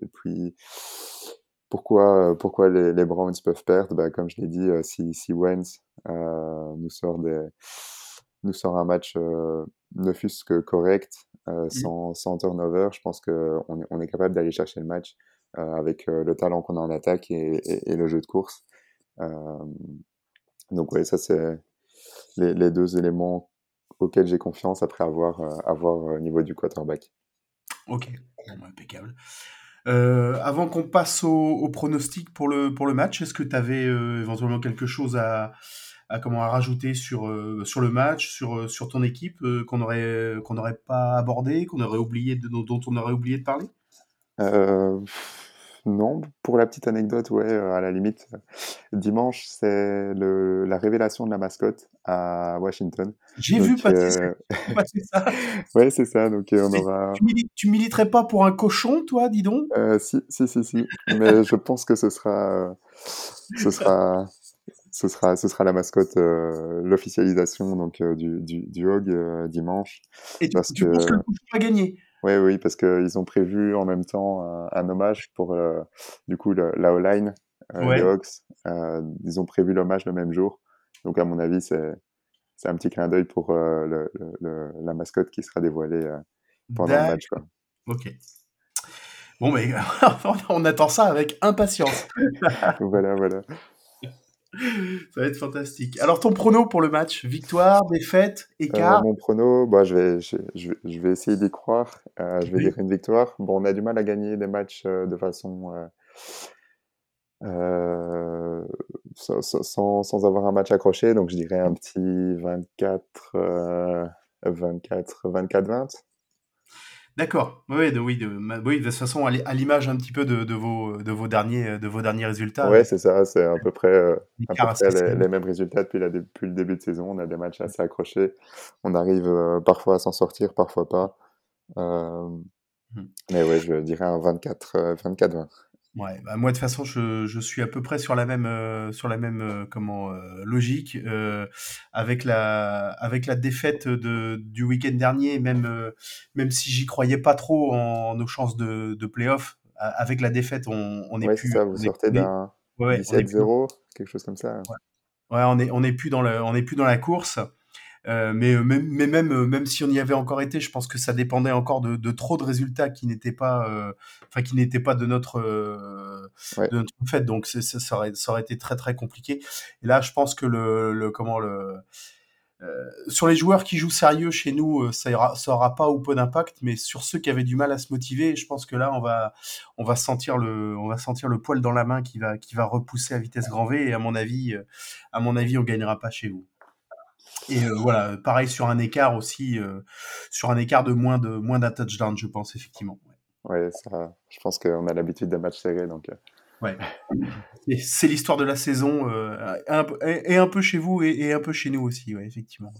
[SPEAKER 4] et puis pourquoi, pourquoi les, les, Browns peuvent perdre? Bah, Comme je l'ai dit, si, si Wentz euh, nous sort des, nous sort un match euh, ne fût-ce que correct, euh, mmh. sans, sans, turnover, je pense qu'on on est capable d'aller chercher le match euh, avec le talent qu'on a en attaque et, et, et, le jeu de course. donc oui, ça c'est les, les, deux éléments auxquels j'ai confiance après avoir, avoir au niveau du quarterback.
[SPEAKER 3] Ok, impeccable. Euh, avant qu'on passe au, pronostic pour le, pour le match, est-ce que tu avais euh, éventuellement quelque chose à, comment à rajouter sur euh, sur le match, sur sur ton équipe qu'on aurait qu'on n'aurait pas abordé, qu'on aurait oublié dont on aurait oublié de parler?
[SPEAKER 4] Non, pour la petite anecdote, ouais, à la limite, dimanche, c'est la révélation de la mascotte à Washington.
[SPEAKER 3] J'ai vu passer, ça.
[SPEAKER 4] ouais, c'est ça. Donc on aura.
[SPEAKER 3] Tu, militerais pas pour un cochon, toi, dis donc?
[SPEAKER 4] Si, si, si, si. Mais je pense que ce sera, ce sera, ce sera, ce sera la mascotte, euh, l'officialisation donc euh, du, du, du Hog euh, dimanche.
[SPEAKER 3] Et tu, parce tu que, penses que le Couchon va gagner
[SPEAKER 4] Oui, oui, parce qu'ils ont prévu en même temps un, un hommage pour du coup le, la O-line ouais. des Hogs. ils ont prévu l'hommage le même jour. Donc à mon avis, c'est c'est un petit clin d'œil pour le, le, la mascotte qui sera dévoilée pendant le match. Quoi.
[SPEAKER 3] Ok. Bon, mais on attend ça avec impatience.
[SPEAKER 4] voilà, voilà.
[SPEAKER 3] Ça va être fantastique. Alors, ton prono pour le match? Victoire, défaite, écart?
[SPEAKER 4] euh, Mon prono, bah, je, vais, je, je, vais essayer d'y croire. Euh, je vais dire une victoire. Bon, on a du mal à gagner des matchs euh, de façon. Euh, sans, sans, avoir un match accroché. Donc, je dirais un petit 24, 24, 24-20.
[SPEAKER 3] D'accord. Oui, de, oui, de, oui, de toute façon, à l'image un petit peu de, de, vos, de, vos, derniers, de vos derniers résultats.
[SPEAKER 4] Oui, c'est ça. C'est à peu près, euh, à peu près les, les, mêmes résultats depuis, la, depuis, le début de saison. On a des matchs assez accrochés. On arrive euh, parfois à s'en sortir, parfois pas. Euh, mmh. Mais ouais, je dirais un 24-20. 24,
[SPEAKER 3] Ouais, bah moi de toute façon je, je suis à peu près sur la même euh, sur la même euh, comment euh, logique avec la avec la défaite de du week-end dernier même même si j'y croyais pas trop en, nos chances de de playoff avec la défaite on on est
[SPEAKER 4] ouais,
[SPEAKER 3] plus
[SPEAKER 4] ça, vous sortez d'un ouais, 17-0 quelque chose comme ça
[SPEAKER 3] ouais. ouais, on est on est plus dans le on est plus dans la course euh, mais, euh, même, mais même, euh, même si on y avait encore été, je pense que ça dépendait encore de, de trop de résultats qui n'étaient pas, euh, enfin qui n'étaient pas de notre, euh, ouais. de notre fait. Donc ça, ça, aurait, ça aurait été très très compliqué. Et là, je pense que le, le comment le sur les joueurs qui jouent sérieux chez nous, ça, ira, ça aura pas ou peu d'impact, mais sur ceux qui avaient du mal à se motiver, je pense que là, on va, on va sentir le, on va sentir le poil dans la main qui va, qui va repousser à vitesse grand V. Et à mon avis, à mon avis, on gagnera pas chez vous. Et euh, voilà, pareil sur un écart aussi, euh, sur un écart de moins de moins d'un touchdown, je pense effectivement.
[SPEAKER 4] Ouais, ouais ça, je pense qu'on a l'habitude des matchs serrés, donc. Euh...
[SPEAKER 3] Ouais, c'est l'histoire de la saison, euh, un, et un peu chez vous et, et, un peu chez nous aussi, ouais, effectivement.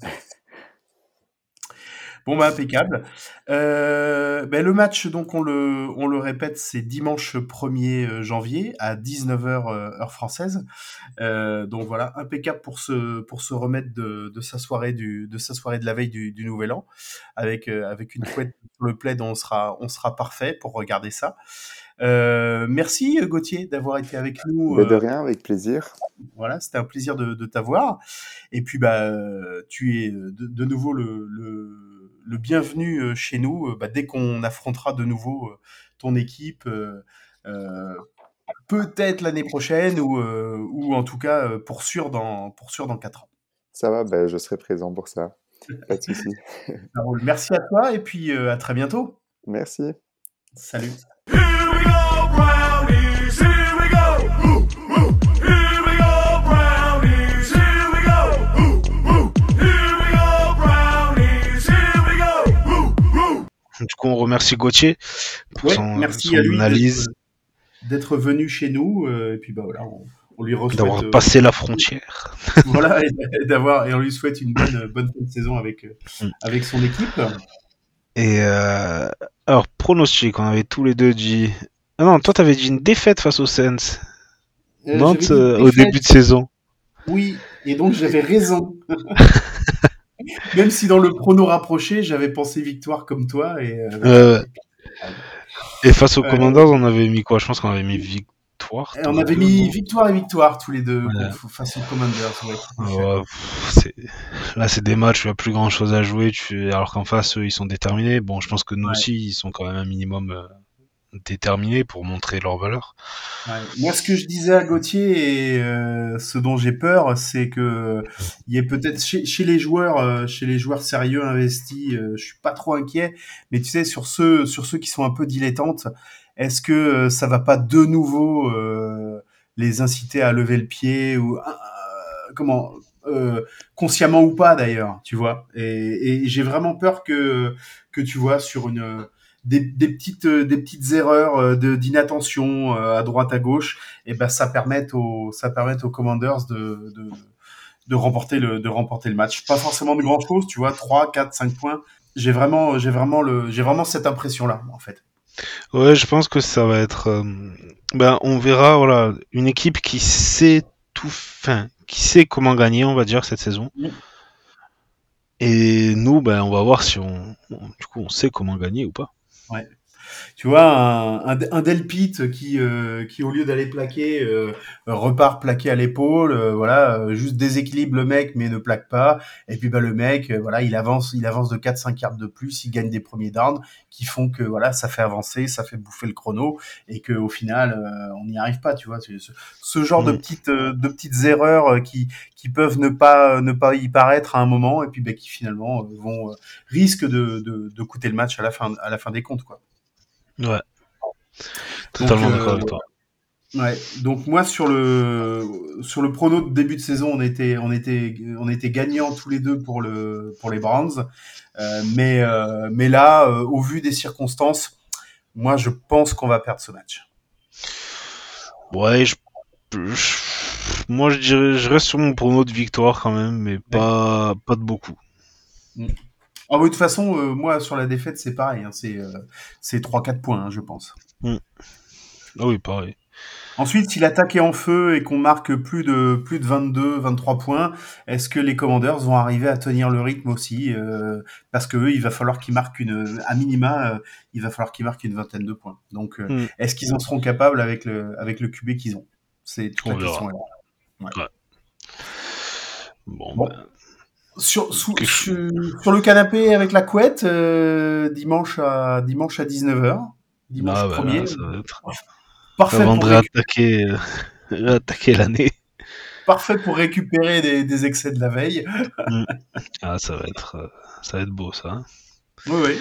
[SPEAKER 3] Bon bah impeccable. Euh, ben, le match donc on le on le répète c'est dimanche 1er euh, janvier à 19h euh, heure française. Euh, donc voilà impeccable pour se pour se remettre de, de sa soirée du de sa soirée de la veille du, du nouvel an avec euh, avec une couette sur le plaid on sera on sera parfait pour regarder ça. Euh, merci Gauthier d'avoir été avec nous.
[SPEAKER 4] Mais de rien, avec plaisir.
[SPEAKER 3] Voilà, c'était un plaisir de, de t'avoir. Et puis bah tu es de, de nouveau le, le le bienvenu euh, chez nous euh, bah, dès qu'on affrontera de nouveau euh, ton équipe. Peut-être l'année prochaine ou, ou en tout cas pour sûr dans, pour sûr dans 4 ans.
[SPEAKER 4] Ça va, ben, je serai présent pour ça. Pas de souci.
[SPEAKER 3] Merci à toi et puis à très bientôt.
[SPEAKER 4] Merci.
[SPEAKER 3] Salut.
[SPEAKER 2] Coup, on remercie Gauthier pour
[SPEAKER 3] Ouais,
[SPEAKER 2] son,
[SPEAKER 3] merci
[SPEAKER 2] son
[SPEAKER 3] à lui
[SPEAKER 2] analyse,
[SPEAKER 3] d'être- venu chez nous. euh, et puis bah voilà, on, on lui
[SPEAKER 2] d'avoir passé la frontière.
[SPEAKER 3] voilà, et d'avoir et on lui souhaite une bonne bonne fin de saison avec euh,
[SPEAKER 2] Mm.
[SPEAKER 3] avec son équipe.
[SPEAKER 2] Et euh, alors, pronostic, on avait tous les deux dit. Ah non, toi, t'avais dit une défaite face aux Saints.
[SPEAKER 3] Euh,
[SPEAKER 2] Nantes au début de saison.
[SPEAKER 3] Oui, et donc j'avais raison. Même si dans le prono rapproché, j'avais pensé victoire comme toi et euh,
[SPEAKER 2] et face aux Commanders, on avait mis quoi? Je pense qu'on avait mis victoire.
[SPEAKER 3] et on avait mis victoire et victoire tous les deux face aux Commanders. ouais.
[SPEAKER 2] non Ouais, pff, c'est- Là, c'est des matchs où il n'y a plus grand chose à jouer, tu... alors qu'en face, eux, ils sont déterminés. Bon, je pense que nous
[SPEAKER 3] Ouais.
[SPEAKER 2] aussi, ils sont quand même un minimum euh, déterminés pour montrer leur valeur.
[SPEAKER 3] Moi, ce que je disais à Gauthier et euh, ce dont j'ai peur, c'est que il y ait peut-être chez, les joueurs, euh, chez les joueurs sérieux investis, euh, je suis pas trop inquiet. Mais tu sais, sur ceux, sur ceux qui sont un peu dilettantes, est-ce que euh, ça va pas de nouveau les inciter à lever le pied ou comment consciemment ou pas d'ailleurs, tu vois? Et, et j'ai vraiment peur que que tu vois sur une des, des petites euh, des petites erreurs euh, de d'inattention euh, à droite à gauche et ben ça permette aux ça aux Commanders de, de de remporter le de remporter le match pas forcément de grand chose tu vois 3 4 5 points j'ai vraiment j'ai vraiment le j'ai vraiment cette impression là en fait
[SPEAKER 2] Ouais, je pense que ça va être. euh, Ben, on verra, voilà, une équipe qui sait tout, enfin, qui sait comment gagner, on va dire, cette saison. Et nous, ben, on va voir si on, on- du coup, on sait comment gagner ou pas.
[SPEAKER 3] Right tu vois un, un, un Delpit qui euh, qui au lieu d'aller plaquer euh, repart plaquer à l'épaule euh, voilà euh, juste déséquilibre le mec mais ne plaque pas. Et puis bah le mec euh, voilà il avance il avance de 4 5 yards de plus il gagne des premiers downs qui font que voilà ça fait avancer ça fait bouffer le chrono et que au final euh, on n'y arrive pas tu vois. Ce, ce genre de
[SPEAKER 2] Mm.
[SPEAKER 3] petites euh, de petites erreurs qui qui peuvent ne pas ne pas y paraître à un moment et puis bah, qui finalement vont euh, risquent de, de de coûter le match à la fin à la fin des comptes quoi
[SPEAKER 2] Ouais. Totalement
[SPEAKER 3] euh,
[SPEAKER 2] d'accord avec toi.
[SPEAKER 3] Ouais, donc moi sur le sur le prono de début de saison, on était on était on était gagnants tous les deux pour le pour les Browns, Euh, mais euh, mais là euh, au vu des circonstances, moi je pense qu'on va perdre ce match.
[SPEAKER 2] Ouais, je, je- moi, je dirais, je reste sur mon prono de victoire quand même, mais pas, pas de beaucoup.
[SPEAKER 3] Ah oui, de toute façon, euh, moi sur la défaite c'est pareil, hein, c'est euh, c'est trois quatre points, hein, je pense.
[SPEAKER 2] Ah oui, pareil.
[SPEAKER 3] Ensuite, si l'attaque est en feu et qu'on marque plus de plus de 22, 23 points, est-ce que les Commanders vont arriver à tenir le rythme aussi euh, Parce que eux, il va falloir qu'ils marquent une, à minima, euh, il va falloir qu'ils marquent une vingtaine de points. Donc, euh,
[SPEAKER 2] Mm.
[SPEAKER 3] est-ce qu'ils en seront capables avec le avec le QB qu'ils ont? C'est toute la
[SPEAKER 2] On verra.
[SPEAKER 3] question.
[SPEAKER 2] Bon,
[SPEAKER 3] Bon.
[SPEAKER 2] ben,
[SPEAKER 3] Sur, sous-
[SPEAKER 2] Quelque
[SPEAKER 3] sur, sur le canapé avec la couette, euh, dimanche à dimanche à 19h, dimanche
[SPEAKER 2] ah,
[SPEAKER 3] 1er,
[SPEAKER 2] là, ça va être.
[SPEAKER 3] parfait
[SPEAKER 2] Avant
[SPEAKER 3] pour
[SPEAKER 2] réattaquer, euh, réattaquer l'année.
[SPEAKER 3] parfait pour récupérer des, des excès de la veille.
[SPEAKER 2] Ah, ça va être, euh, ça va être beau, ça. hein.
[SPEAKER 3] Oui, oui.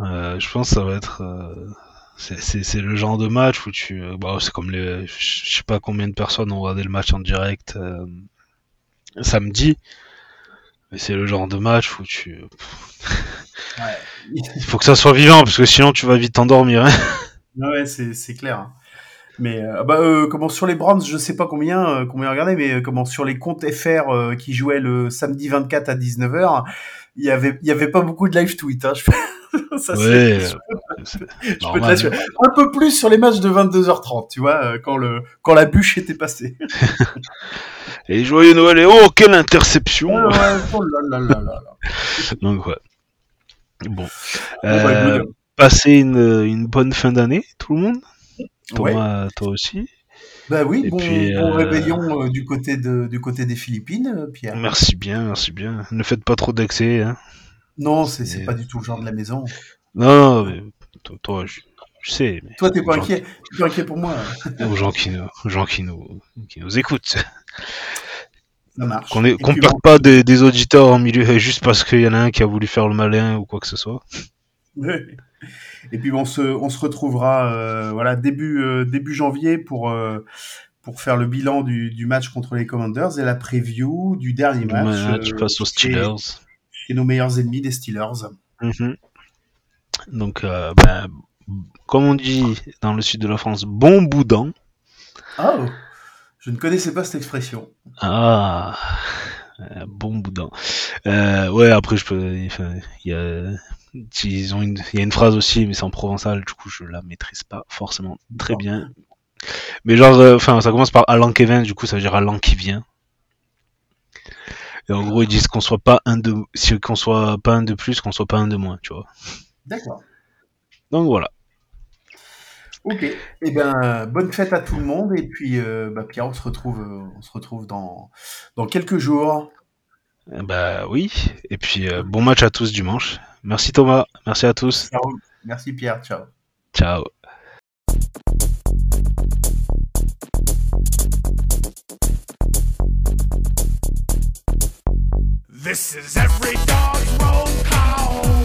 [SPEAKER 2] Euh, je pense que ça va être. euh, c'est- le genre de match où tu. bah, c'est comme les. Je sais pas combien de personnes ont regardé le match en direct samedi. Mais c'est le genre de match où tu.
[SPEAKER 3] Ouais.
[SPEAKER 2] Il faut que ça soit vivant parce que sinon tu vas vite t'endormir. Hein.
[SPEAKER 3] Ouais, c'est c'est clair. Mais euh, bah euh, comment sur les Browns, je sais pas combien euh, combien regarder, mais euh, comment sur les comptes FR qui jouaient le samedi 24 à 19h, il y avait il y avait pas beaucoup de live tweet. Hein. Je- Ça,
[SPEAKER 2] Ouais,
[SPEAKER 3] peux te
[SPEAKER 2] normal.
[SPEAKER 3] l'assurer. Un peu plus sur les matchs de 22h30, tu vois, quand le quand la bûche était passée.
[SPEAKER 2] Et joyeux Noël et oh quelle interception
[SPEAKER 3] oh là là là.
[SPEAKER 2] Donc ouais. Bon.
[SPEAKER 3] Bon, bah,
[SPEAKER 2] Euh, passez une, une bonne fin d'année tout le monde.
[SPEAKER 3] ouais.
[SPEAKER 2] Toi aussi.
[SPEAKER 3] Bah oui,
[SPEAKER 2] Et
[SPEAKER 3] bon,
[SPEAKER 2] puis,
[SPEAKER 3] bon
[SPEAKER 2] euh,
[SPEAKER 3] réveillon euh, du côté de du côté des Philippines, euh, Pierre.
[SPEAKER 2] Merci bien, merci bien. Ne faites pas trop d'excès. Hein.
[SPEAKER 3] Non, c'est
[SPEAKER 2] c'est
[SPEAKER 3] pas du tout le genre de la maison.
[SPEAKER 2] Non, non, mais toi, toi, je, je sais, mais
[SPEAKER 3] Toi, t'es pas inquiet, t'es inquiet pour moi.
[SPEAKER 2] aux gens qui nous, aux gens qui nous, qui nous écoutent,
[SPEAKER 3] Ça marche.
[SPEAKER 2] qu'on
[SPEAKER 3] Et puis,
[SPEAKER 2] perde pas des, des auditeurs en milieu juste parce qu'il y en a un qui a voulu faire le malin ou quoi que ce soit.
[SPEAKER 3] Ouais. Et puis on se, on se retrouvera euh, voilà début euh, début janvier pour euh, pour faire le bilan du, du match contre les Commanders et la preview du dernier match,
[SPEAKER 2] match
[SPEAKER 3] euh,
[SPEAKER 2] face aux Steelers.
[SPEAKER 3] chez nos meilleurs ennemis des Steelers.
[SPEAKER 2] Mhm. Donc, euh, ben, comme on dit dans le sud de la France, bon boudin.
[SPEAKER 3] Ah, je ne connaissais pas cette expression.
[SPEAKER 2] Ah, euh, bon boudin. Euh, ouais, après, je peux. Il y a. Ils ont une, il y a une phrase aussi, mais c'est en provençal, du coup je la maîtrise pas forcément très bien. Mais genre, euh, enfin, ça commence par Alan Kevin, du coup ça veut dire Alan qui vient. Et en gros, ils disent qu'on soit pas un de, si qu'on soit pas un de plus, qu'on soit pas un de moins, tu vois.
[SPEAKER 3] D'accord.
[SPEAKER 2] Donc voilà.
[SPEAKER 3] Ok. Eh bien, bonne fête à tout le monde. Et puis, euh, bah, Pierre, on se retrouve, euh, on se retrouve dans, dans quelques jours.
[SPEAKER 2] Bah oui. Et puis, euh, bon match à tous dimanche. Merci Thomas. Merci à tous.
[SPEAKER 3] Ciao. Merci Pierre. Ciao.
[SPEAKER 2] Ciao.
[SPEAKER 5] This is every dog's roll call.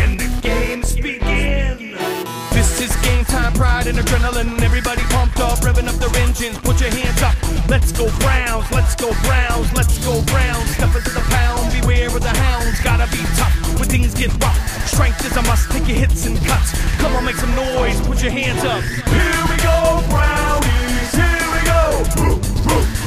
[SPEAKER 5] And the games begin. This is game time, pride and adrenaline. Everybody pumped up, revving up their engines. Put your hands up. Let's go Browns, let's go Browns, let's go Browns. Step into the pound, beware of the hounds. Gotta be tough when things get rough. Strength is a must, take your hits and cuts. Come on, make some noise, put your hands up. Here we go, Brownies, here we go.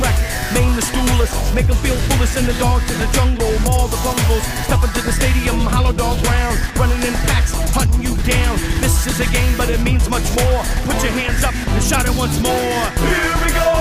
[SPEAKER 5] Leave the stoolers, make them feel foolish, in the dark to the jungle, maul the bungles, step into the stadium, hollow dog round, running in packs, hunting you down. This is a game, but it means much more. Put your hands up and shout it once more. Here we go,